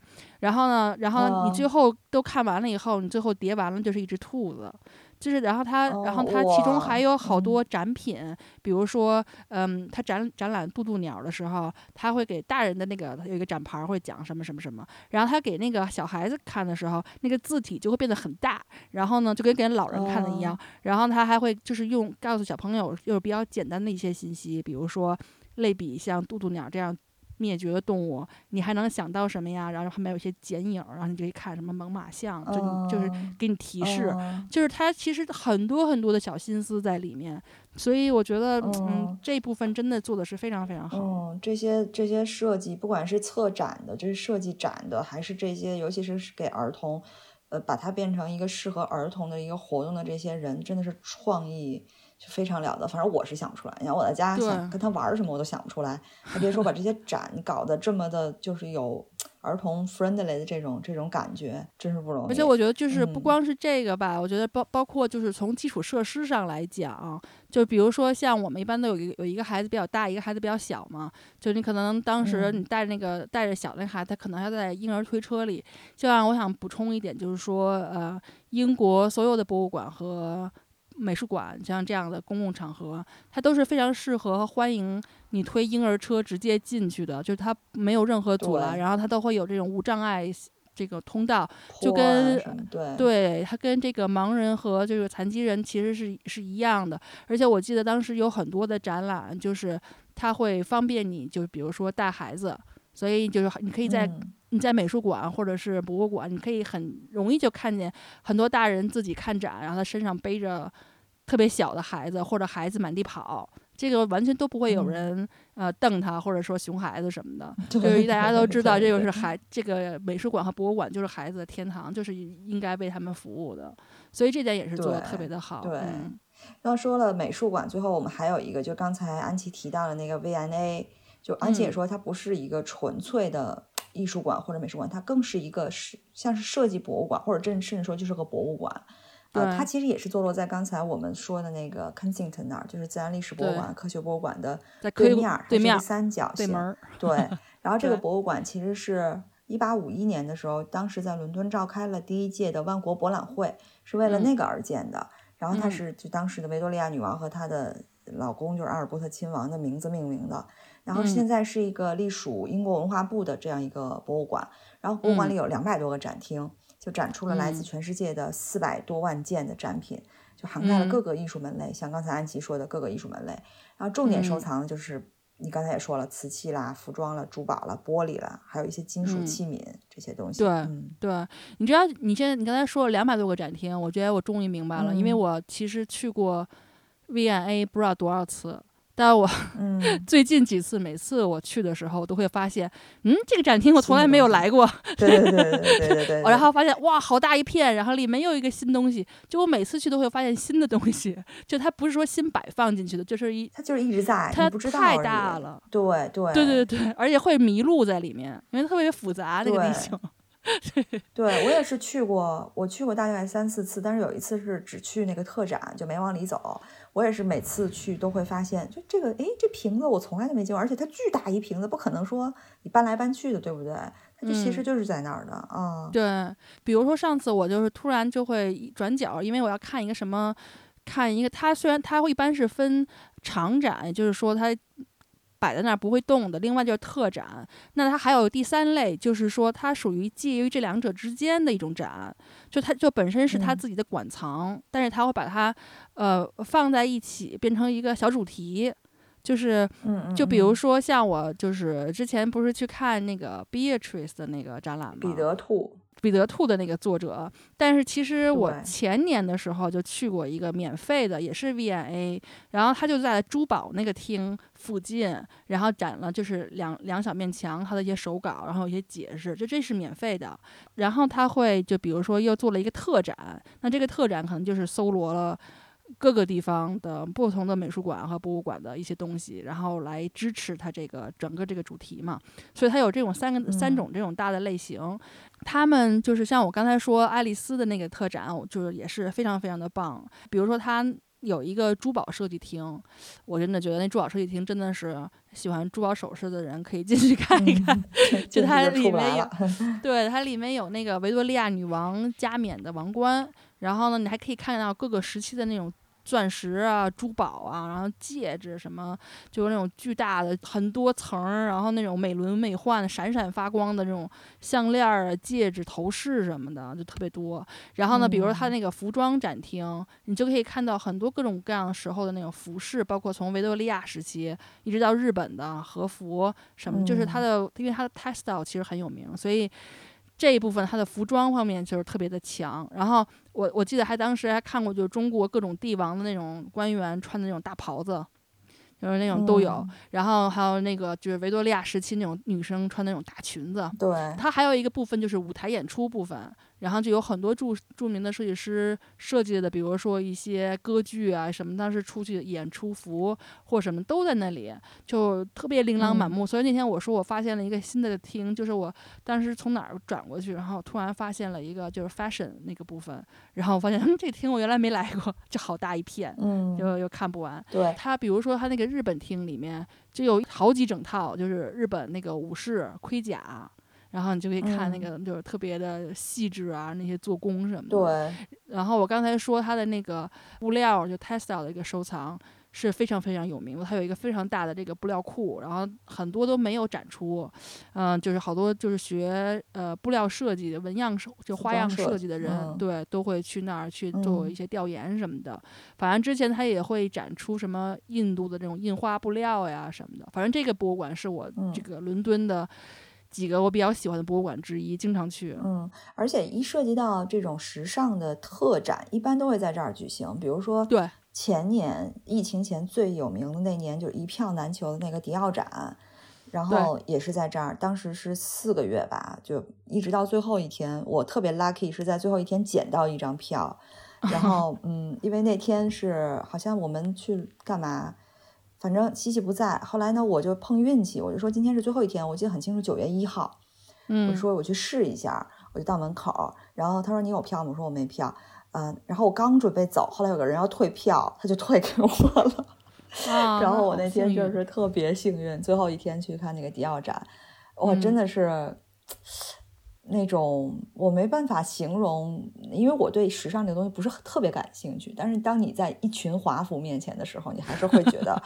然后呢，然后你最后都看完了以后，你最后叠完了就是一只兔子。就是，然后它，然后它其中还有好多展品，比如说，嗯，它展展览渡渡鸟的时候，它会给大人的那个有一个展牌会讲什么什么什么，然后他给那个小孩子看的时候，那个字体就会变得很大，然后呢，就跟给老人看的一样，然后他还会就是用告诉小朋友就是比较简单的一些信息，比如说类比像渡渡鸟这样。灭绝的动物，你还能想到什么呀？然后旁边有些剪影，然后你就可以看什么猛犸象，就就是给你提示，就是它其实很多很多的小心思在里面，所以我觉得，嗯，这部分真的做的是非常非常好。嗯，这些这些设计，不管是策展的，就是设计展的，还是这些，尤其是给儿童，呃，把它变成一个适合儿童的一个活动的这些人，真的是创意。就非常了得，反正我是想不出来。你看我在家想跟他玩什么，我都想不出来。还别说把这些展搞得这么的，就是有儿童 friendly 的这种这种感觉，真是不容易。而且我觉得就是不光是这个吧，我觉得包包括就是从基础设施上来讲，就比如说像我们一般都有一个有一个孩子比较大，一个孩子比较小嘛。就你可能当时你带着那个带着小那孩子，他可能要在婴儿推车里。就让我想补充一点，就是说呃，英国所有的博物馆和美术馆像这样的公共场合，它都是非常适合和欢迎你推婴儿车直接进去的，就是它没有任何阻拦，然后它都会有这种无障碍这个通道，就跟对对，它跟这个盲人和这个残疾人其实是是一样的。而且我记得当时有很多的展览，就是它会方便你，就比如说带孩子，所以就是你可以在。你在美术馆或者是博物馆，你可以很容易就看见很多大人自己看展，然后他身上背着特别小的孩子，或者孩子满地跑，这个完全都不会有人呃瞪他，或者说熊孩子什么的。就是大家都知道，这就是孩这个美术馆和博物馆就是孩子的天堂，就是应该为他们服务的。所以这点也是做的特别的好。对，刚说了美术馆，最后我们还有一个，就刚才安琪提到的那个 V N A，就安琪也说它不是一个纯粹的。艺术馆或者美术馆，它更是一个是像是设计博物馆，或者甚甚至说就是个博物馆。呃，它其实也是坐落在刚才我们说的那个 Kensington 那儿，就是自然历史博物馆、科学博物馆的对面，对面三角形。对门。对。然后这个博物馆其实是一八五一年的时候，当时在伦敦召开了第一届的万国博览会，是为了那个而建的。然后它是就当时的维多利亚女王和她的老公就是阿尔伯特亲王的名字命名的。然后现在是一个隶属英国文化部的这样一个博物馆，然后博物馆里有两百多个展厅，就展出了来自全世界的四百多万件的展品，就涵盖了各个艺术门类，像刚才安琪说的各个艺术门类。然后重点收藏的就是你刚才也说了，瓷器啦、服装啦、珠宝啦、玻璃啦，还有一些金属器皿这些东西。对，对，你知道你现在你刚才说了两百多个展厅，我觉得我终于明白了，因为我其实去过 V&A 不知道多少次。但我嗯，最近几次，每次我去的时候，都会发现，嗯，这个展厅我从来没有来过。对对对对对对对。然后发现哇，好大一片，然后里面又一个新东西。就我每次去都会发现新的东西，就它不是说新摆放进去的，就是一它就是一直在，它太大了。对对对对对，而且会迷路在里面，因为特别复杂那个地形。对，我也是去过，我去过大概三四次，但是有一次是只去那个特展，就没往里走。我也是每次去都会发现，就这个，哎，这瓶子我从来都没见过，而且它巨大一瓶子，不可能说你搬来搬去的，对不对？它就其实就是在那儿的啊。对，比如说上次我就是突然就会转角，因为我要看一个什么，看一个，它虽然它会一般是分长展，也就是说它。摆在那儿不会动的。另外就是特展，那它还有第三类，就是说它属于介于这两者之间的一种展，就它就本身是它自己的馆藏，但是它会把它呃放在一起，变成一个小主题，就是就比如说像我就是之前不是去看那个 Beatrice 的那个展览吗？彼得兔。彼得兔的那个作者，但是其实我前年的时候就去过一个免费的，也是 V&A，然后他就在珠宝那个厅附近，然后展了就是两两小面墙，他的一些手稿，然后一些解释，就这是免费的。然后他会就比如说又做了一个特展，那这个特展可能就是搜罗了。各个地方的不同的美术馆和博物馆的一些东西，然后来支持它这个整个这个主题嘛，所以它有这种三个三种这种大的类型。他们就是像我刚才说爱丽丝的那个特展，就是也是非常非常的棒。比如说它有一个珠宝设计厅，我真的觉得那珠宝设计厅真的是喜欢珠宝首饰的人可以进去看一看。就它里面有，对它里面有那个维多利亚女王加冕的王冠。然后呢，你还可以看到各个时期的那种钻石啊、珠宝啊，然后戒指什么，就是那种巨大的很多层儿，然后那种美轮美奂、闪闪发光的这种项链啊、戒指、头饰什么的，就特别多。然后呢，比如说它那个服装展厅，你就可以看到很多各种各样时候的那种服饰，包括从维多利亚时期一直到日本的和服什么，就是它的，因为它的 textile 其实很有名，所以。这一部分它的服装方面就是特别的强，然后我我记得还当时还看过，就是中国各种帝王的那种官员穿的那种大袍子。就是那种都有，然后还有那个就是维多利亚时期那种女生穿那种大裙子。对，它还有一个部分就是舞台演出部分，然后就有很多著著名的设计师设计的，比如说一些歌剧啊什么，当时出去演出服或什么都在那里，就特别琳琅满目。所以那天我说我发现了一个新的厅，就是我当时从哪儿转过去，然后突然发现了一个就是 fashion 那个部分，然后我发现嗯这厅我原来没来过，就好大一片，嗯，又又看不完。对，它比如说它那个。日本厅里面就有好几整套，就是日本那个武士盔甲，然后你就可以看那个，就是特别的细致啊，那些做工什么的。对。然后我刚才说它的那个布料，就 textile 的一个收藏。是非常非常有名的，它有一个非常大的这个布料库，然后很多都没有展出，嗯，就是好多就是学呃布料设计的、纹样设就花样设计的人，对，都会去那儿去做一些调研什么的。反正之前他也会展出什么印度的这种印花布料呀什么的。反正这个博物馆是我这个伦敦的几个我比较喜欢的博物馆之一，经常去。嗯，而且一涉及到这种时尚的特展，一般都会在这儿举行，比如说对。前年疫情前最有名的那年，就是一票难求的那个迪奥展，然后也是在这儿，当时是四个月吧，就一直到最后一天，我特别 lucky 是在最后一天捡到一张票，然 后嗯，因为那天是好像我们去干嘛，反正西西不在，后来呢我就碰运气，我就说今天是最后一天，我记得很清楚，九月一号，嗯，我说我去试一下，我就到门口，然后他说你有票吗？我说我没票。嗯，然后我刚准备走，后来有个人要退票，他就退给我了。然后我那天就是特别幸运，最后一天去看那个迪奥展，哇，真的是那种我没办法形容，因为我对时尚这个东西不是特别感兴趣。但是当你在一群华服面前的时候，你还是会觉得。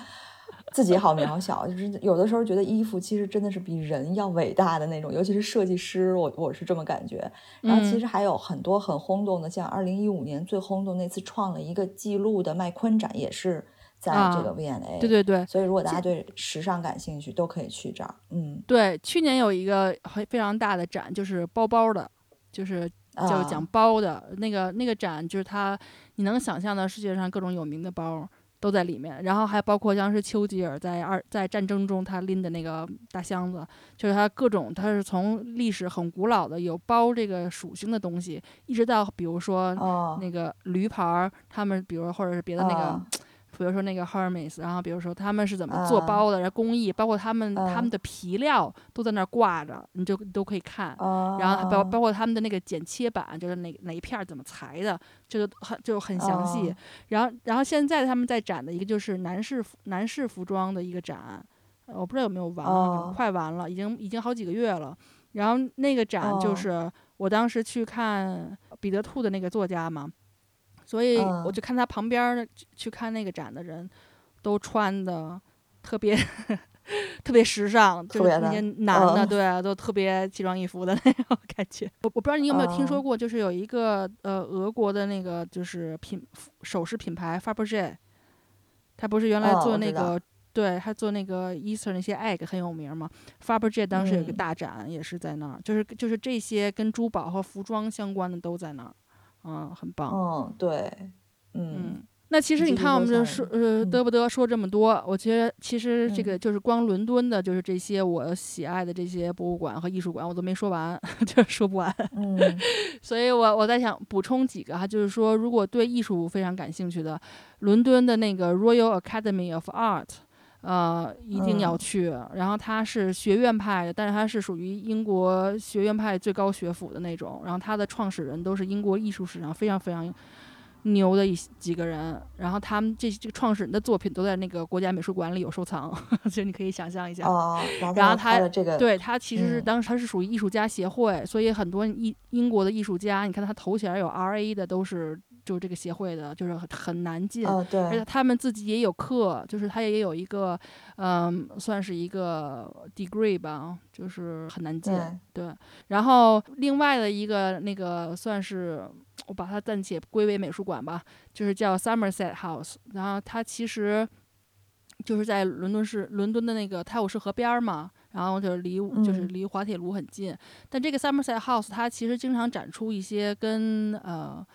自己好渺小，就是有的时候觉得衣服其实真的是比人要伟大的那种，尤其是设计师，我我是这么感觉。然后其实还有很多很轰动的，像二零一五年最轰动那次创了一个记录的麦昆展，也是在这个 V&A。对对对。所以如果大家对时尚感兴趣，都可以去这儿。嗯，对，去年有一个非常大的展，就是包包的，就是就是讲包的那个那个展，就是它你能想象到世界上各种有名的包。都在里面，然后还包括像是丘吉尔在二在战争中他拎的那个大箱子，就是他各种，他是从历史很古老的有包这个属性的东西，一直到比如说那个驴牌儿，他们比如或者是别的那个。比如说那个 Hermes，然后比如说他们是怎么做包的，然后工艺，包括他们他们的皮料都在那儿挂着，你就都可以看。然后包包括他们的那个剪切板，就是哪哪一片怎么裁的，这个很就很详细。然后然后现在他们在展的一个就是男士男士服装的一个展，我不知道有没有完，快完了，已经已经好几个月了。然后那个展就是我当时去看彼得兔的那个作家嘛。所以我就看他旁边去看那个展的人，都穿的特别特别时尚，就是那些男的，对啊，都特别奇装异服的那种感觉。我我不知道你有没有听说过，就是有一个呃俄国的那个就是品首饰品牌 Faberge，他不是原来做那个对，他做那个 Easter 那些 egg 很有名嘛。Faberge 当时有个大展也是在那儿，就是就是这些跟珠宝和服装相关的都在那儿。嗯，很棒。嗯，对，嗯，那其实你看，我们就说，呃，得不得说这么多？我觉得其实这个就是光伦敦的，就是这些我喜爱的这些博物馆和艺术馆，我都没说完，就是说不完。嗯，所以我我在想补充几个哈，就是说，如果对艺术非常感兴趣的，伦敦的那个 Royal Academy of Art。呃，一定要去。然后他是学院派的，但是他是属于英国学院派最高学府的那种。然后他的创始人都是英国艺术史上非常非常牛的一几个人。然后他们这这个创始人的作品都在那个国家美术馆里有收藏，所以你可以想象一下。哦，然后他这个对他其实是当时他是属于艺术家协会，所以很多英英国的艺术家，你看他头衔有 R A 的都是。就是这个协会的，就是很难进，而且他们自己也有课，就是他也有一个，嗯，算是一个 degree 吧，就是很难进。对，然后另外的一个那个算是我把它暂且归为美术馆吧，就是叫 Somerset House，然后它其实就是在伦敦市伦敦的那个泰晤士河边儿嘛，然后就是离就是离滑铁卢很近，但这个 Somerset House 它其实经常展出一些跟呃。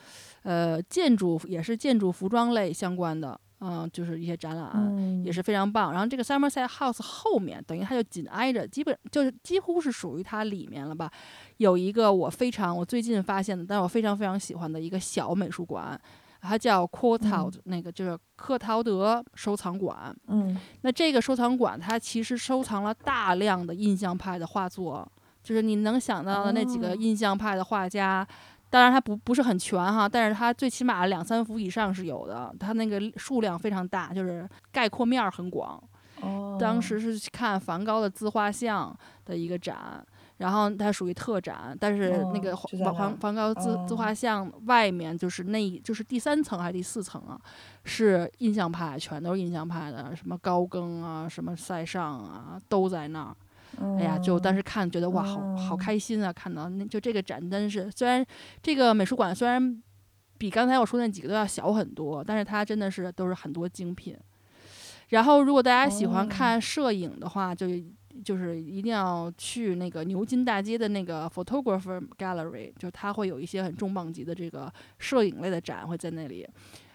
呃，建筑也是建筑服装类相关的，嗯，就是一些展览也是非常棒。然后这个 Somerset House 后面等于它就紧挨着，基本就是几乎是属于它里面了吧。有一个我非常我最近发现的，但我非常非常喜欢的一个小美术馆，它叫 Courtauld，那个就是克陶德收藏馆。嗯，那这个收藏馆它其实收藏了大量的印象派的画作，就是你能想到的那几个印象派的画家。当然它不不是很全哈，但是它最起码两三幅以上是有的，它那个数量非常大，就是概括面儿很广。哦，当时是去看梵高的自画像的一个展，然后它属于特展，但是那个梵梵梵高自自画像外面就是那就是第三层还是第四层啊，是印象派，全都是印象派的，什么高更啊，什么塞尚啊，都在那儿。哎呀，就当时看觉得哇，好好开心啊！看到那就这个展真是，虽然这个美术馆虽然比刚才我说那几个都要小很多，但是它真的是都是很多精品。然后如果大家喜欢看摄影的话，就就是一定要去那个牛津大街的那个 Photographer Gallery，就它会有一些很重磅级的这个摄影类的展会在那里。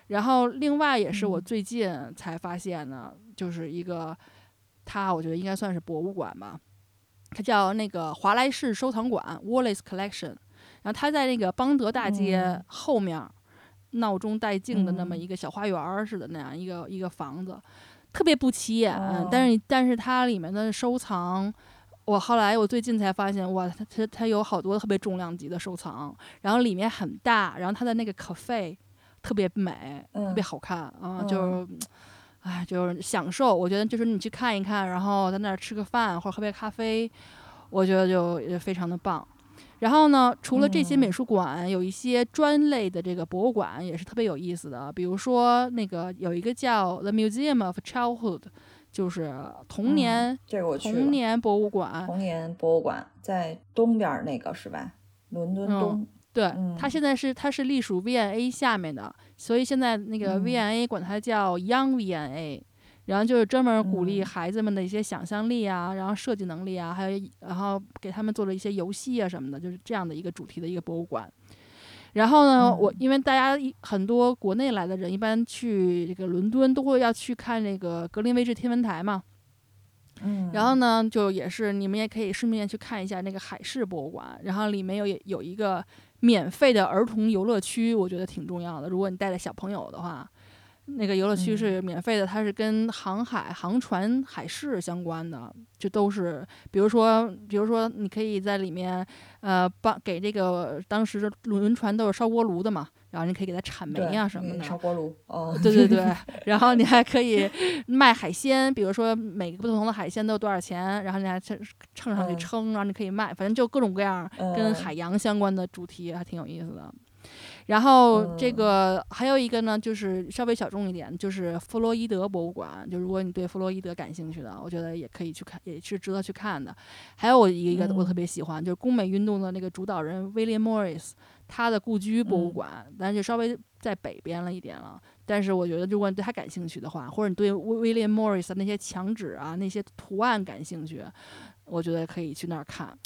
然后另外也是我最近才发现呢，就是一个它我觉得应该算是博物馆吧。它叫那个华莱士收藏馆 （Wallace Collection），然后它在那个邦德大街后面，闹中带静的那么一个小花园似的那样一个一个房子，特别不起眼，但是但是它里面的收藏，我后来我最近才发现，哇，它它它有好多特别重量级的收藏，然后里面很大，然后它的那个 cafe 特别美，特别好看啊，就是。哎，就是享受。我觉得就是你去看一看，然后在那儿吃个饭或者喝杯咖啡，我觉得就也非常的棒。然后呢，除了这些美术馆，有一些专类的这个博物馆也是特别有意思的。比如说那个有一个叫 The Museum of Childhood，就是童年这个我去童年博物馆。童年博物馆在东边那个是吧？伦敦东。对，它现在是它是隶属 V&A 下面的，所以现在那个 VNA 管它叫 Young VNA，然后就是专门鼓励孩子们的一些想象力啊，然后设计能力啊，还有然后给他们做了一些游戏啊什么的，就是这样的一个主题的一个博物馆。然后呢，我嗯因为大家一很多国内来的人，一般去这个伦敦都会要去看那个格林威治天文台嘛。嗯，然后呢，就也是你们也可以顺便去看一下那个海事博物馆，然后里面有有一个免费的儿童游乐区，我觉得挺重要的。如果你带着小朋友的话，那个游乐区嗯。是免费的，它是跟航海、航船、海事相关的，就都是，比如说，比如说你可以在里面，呃，帮给这个当时轮船都是烧锅炉的嘛，然后你可以给它铲煤对呀、什么的，那个烧锅炉哦，对对对，然后你还可以卖海鲜，比如说每个不同的海鲜都有多少钱，然后你还称称上去嗯。称，然后你可以卖，反正就各种各样跟嗯海洋相关的主题，还挺有意思的。然后这嗯个还有一个呢，就是稍微小众一点，就是弗洛伊德博物馆。就如果你对弗洛伊德感兴趣的，我觉得也可以去看，也是值得去看的。还有一个我特嗯别喜欢，就是工美运动的那个主导人威廉莫里斯，他的故居博物嗯馆，但是就稍微在北边了一点了。但是我觉得，如果你对他感兴趣的话，或者你对威威廉莫里斯的那些墙纸啊、那些图案感兴趣，我觉得可以去那儿看。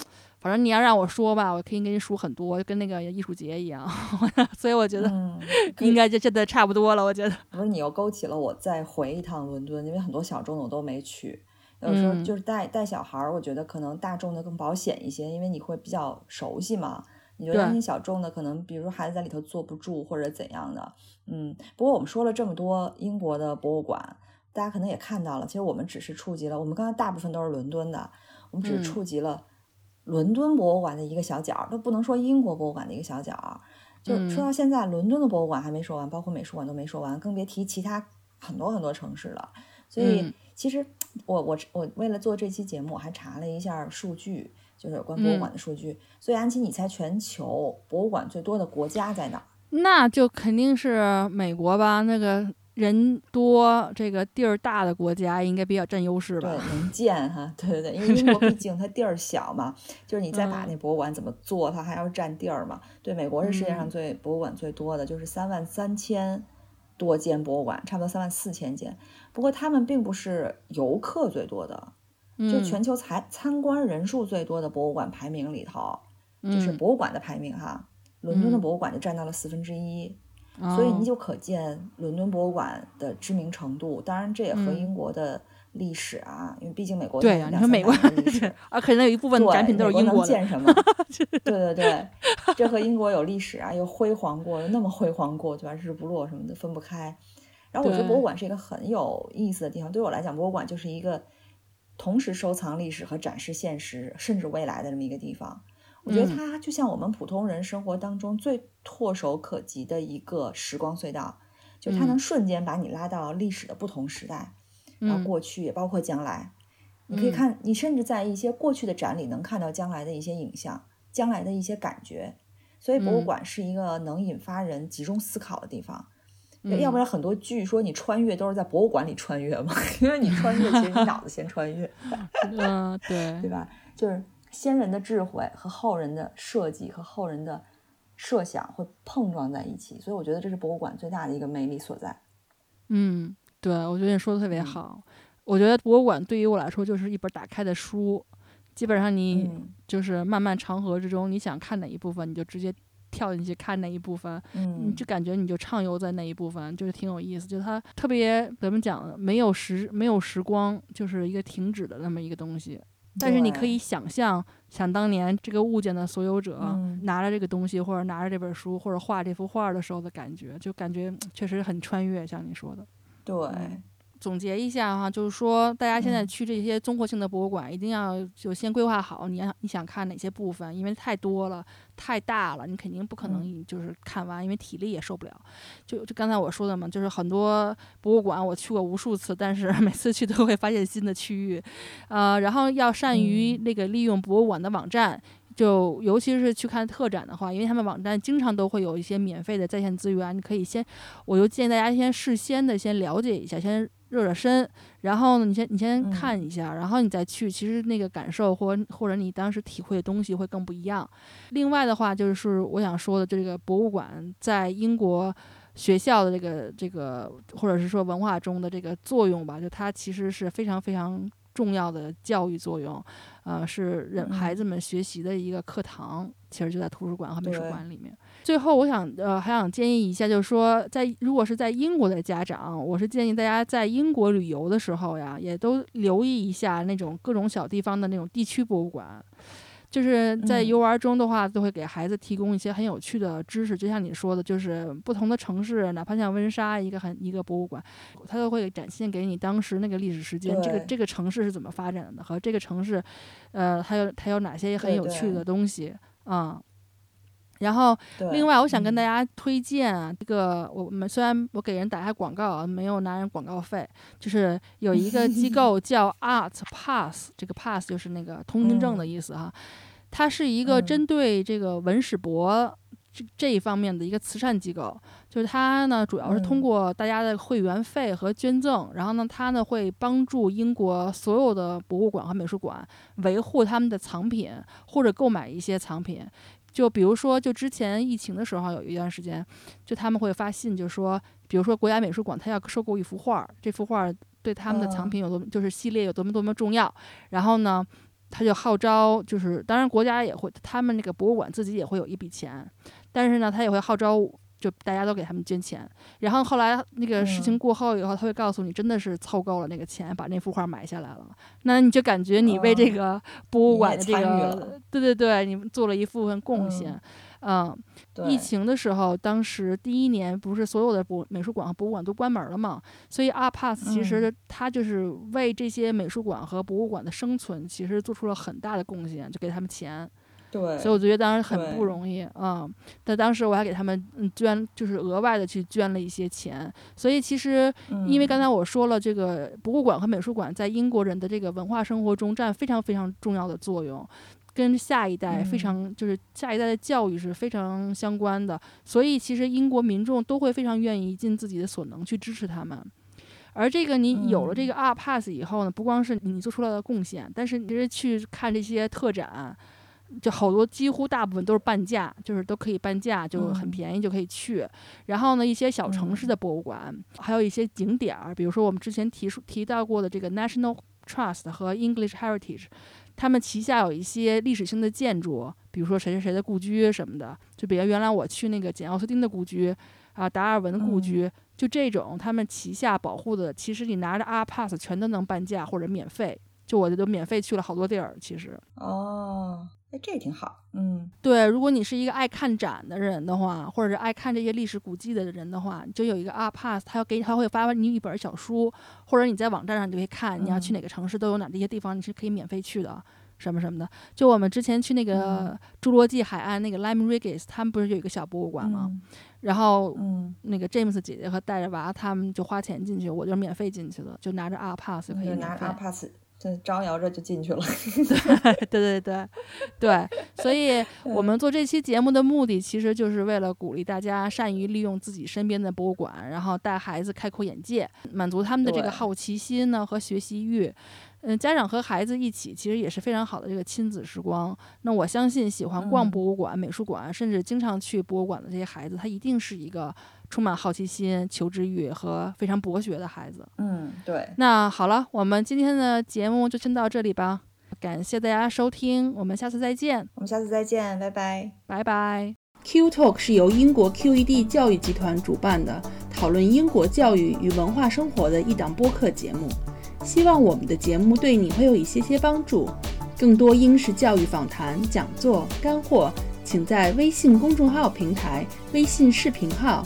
反正你要让我说吧，我可以给你数很多，跟那个艺术节一样。所以我觉得嗯，应该就真的差不多了。我觉得，不是你又勾起了我再回一趟伦敦，因为很多小众的我都没去。有时候嗯就是带带小孩儿，我觉得可能大众的更保险一些，因为你会比较熟悉嘛。你就对担心小众的可能，比如说孩子在里头坐不住或者怎样的。嗯，不过我们说了这么多英国的博物馆，大家可能也看到了，其实我们只是触及了，我们刚才大部分都是伦敦的，我们只嗯是触及了伦敦博物馆的一个小角儿，都不能说英国博物馆的一个小角儿。就是说嗯到现在，伦敦的博物馆还没说完，包括美术馆都没说完，更别提其他很多很多城市了。所以嗯其实我我我为了做这期节目，我还查了一下数据，就是有关博物嗯馆的数据。所以安琪，你猜全球博物馆最多的国家在哪儿？那就肯定是美国吧，那个人多、这个地儿大的国家应该比较占优势对吧。，能建哈，对对对，因为英国毕竟它地儿小嘛，就是你再把嗯那博物馆怎么做，它还要占地儿嘛。对，美国是世界上嗯最博物馆最多的，就是三万三千多间博物馆，差不多三万四千间。不过他们并不是游客最多的，就嗯全球参参观人数最多的博物馆排名里头，就是嗯博物馆的排名哈，伦敦的嗯博物馆就占到了四分之一。所以哦你就可见伦敦博物馆的知名程度。当然，这也和嗯英国的历史啊，因为毕竟美国对呀、呀、两三你说美国的历 史啊，可能有一部分对，展品都是英国的。建什么？对对对，这和英国有历史啊，又辉煌过，又那么辉煌过，对吧？日不落什么的分不开。然后我觉得博物馆是一个很有意思的地方。对我来讲，博物馆就是一个同时收藏历史和展示现实，甚至未来的这么一个地方。我觉得嗯它就像我们普通人生活当中最唾手可及的一个时光隧道，就是它能嗯瞬间把你拉到历史的不同时代，然后嗯过去也包括将来。你可以嗯看，你甚至在一些过去的展里能看到将来的一些影像，将来的一些感觉。所以博物嗯馆是一个能引发人集中思考的地方。嗯要不然很多剧说你穿越都是在博物馆里穿越嘛，因为你穿越其实你脑子先穿越，嗯，对对吧？就是先人的智慧和后人的设计和后人的设想会碰撞在一起，所以我觉得这是博物馆最大的一个魅力所在。嗯，对，我觉得你说的特别嗯好。我觉得博物馆对于我来说就是一本打开的书，基本上你嗯就是漫漫长河之中，你想看哪一部分，你就直接跳进去看哪一部分，你嗯就感觉你就畅游在那一部分，就是挺有意思。就它特别怎么讲？没有时没有时光，就是一个停止的那么一个东西。但是你可以想象，想当年这个物件的所有者、嗯拿着这个东西，或者拿着这本书，或者画这幅画的时候的感觉，就感觉确实很穿越，像你说的。对，嗯总结一下哈，就是说，大家现在嗯去这些综合性的博物馆，一定要就先规划好你要你想看哪些部分，因为太多了，太大了，你肯定不可能就是看完，因为体力也受不了。就就刚才我说的嘛，就是很多博物馆我去过无数次，但是每次去都会发现新的区域，呃，然后要善于嗯那个利用博物馆的网站。就尤其是去看特展的话，因为他们网站经常都会有一些免费的在线资源，你可以先，我就建议大家先事先的先了解一下，先热热身，然后呢，你先你先嗯看一下，然后你再去，其实那个感受或或者你当时体会的东西会更不一样。另外的话，就是我想说的，这个博物馆在英国学校的这个这个，或者是说文化中的这个作用吧，就它其实是非常非常重要的教育作用，呃，是人孩嗯子们学习的一个课堂，其实就在图书馆和美术馆里面。最后，我想呃还想建议一下，就是说，在如果是在英国的家长，我是建议大家在英国旅游的时候呀，也都留意一下那种各种小地方的那种地区博物馆。就是在游玩中的话，都会给孩子提供一些很有趣的知识，就像你说的，就是不同的城市，哪怕像温莎一个很一个博物馆，它都会展现给你当时那个历史时间，这个这个城市是怎么发展的，和这个城市，呃，它有它有哪些很有趣的东西啊。然后，另外我想跟大家推荐啊，这个我们虽然我给人打下广告啊，没有拿人广告费，就是有一个机 构叫 Art Pass，这个 Pass 就是那个通行证的意思哈。它是一个针对这个文史博这这一方面的一个慈善机构，就是它呢主要是通过大家的会员费和捐赠，然后呢它呢会帮助英国所有的博物馆和美术馆维护他们的藏品或者购买一些藏品。就比如说，就之前疫情的时候，有一段时间，就他们会发信，就说，比如说国家美术馆，他要收购一幅画，这幅画对他们的藏品有多，就是系列有多么多么重要。然后呢，他就号召，就是当然国家也会，他们那个博物馆自己也会有一笔钱，但是呢，他也会号召。就大家都给他们捐钱，然后后来那个事情过后以后，他会告诉你，真的是凑够了那个钱，把那幅画买下来了。那你就感觉你为这个博物馆的这个，对对对，你们做了一部分贡献。嗯，疫情的时候，当时第一年不是所有的博美术馆和博物馆都关门了嘛，所以 Art Pass 其实它就是为这些美术馆和博物馆的生存，其实做出了很大的贡献，就给他们钱。对，所以我觉得当时很不容易啊。但当时我还给他们捐，就是额外的去捐了一些钱。所以其实，因为刚才我说了，这个博物馆和美术馆在英国人的这个文化生活中占非常非常重要的作用，跟下一代非常就是下一代的教育是非常相关的。所以其实英国民众都会非常愿意尽自己的所能去支持他们。而这个你有了这个 Art Pass 以后呢，不光是你做出来的贡献，但是你其实去看这些特展。就好多，几乎大部分都是半价，就是都可以半价，就很便宜就可以去。然后呢，一些小城市的博物馆，还有一些景点儿，比如说我们之前提出提到过的这个 National Trust 和 English Heritage，他们旗下有一些历史性的建筑，比如说谁谁谁的故居什么的。就比如原来我去那个简奥斯汀的故居啊，达尔文的故居，就这种他们旗下保护的，其实你拿着 R Pass 全都能半价或者免费。就我就免费去了好多地儿，其实哦。哎，这也挺好。嗯，对，如果你是一个爱看展的人的话，或者是爱看这些历史古迹的人的话，就有一个 Art Pass，他要给他会发你一本小书，或者你在网站上你就可以看你要去哪个城市都有哪这些地方你是可以免费去的，什么什么的。就我们之前去那个侏罗纪海岸那个 Lime Regis，他们不是有一个小博物馆吗？然后，嗯，那个 James 姐姐和带着娃他们就花钱进去，我就免费进去了，就拿着 Art Pass 可以拿 Art Pass。招摇着就进去了，对对对对对，所以 我们做这期节目的目的，其实就是为了鼓励大家善于利用自己身边的博物馆，然后带孩子开阔眼界，满足他们的这个好奇心呢和学习欲。嗯，家长和孩子一起，其实也是非常好的这个亲子时光。那我相信，喜欢逛博物馆、美术馆，甚至经常去博物馆的这些孩子，他一定是一个充满好奇心、求知欲和非常博学的孩子。嗯，对。那好了，我们今天的节目就先到这里吧。感谢大家收听，我们下次再见。我们下次再见，拜拜，拜拜。Q Talk 是由英国 QED 教育集团主办的，讨论英国教育与文化生活的一档播客节目。希望我们的节目对你会有一些些帮助。更多英式教育访谈、讲座、干货，请在微信公众号平台、微信视频号、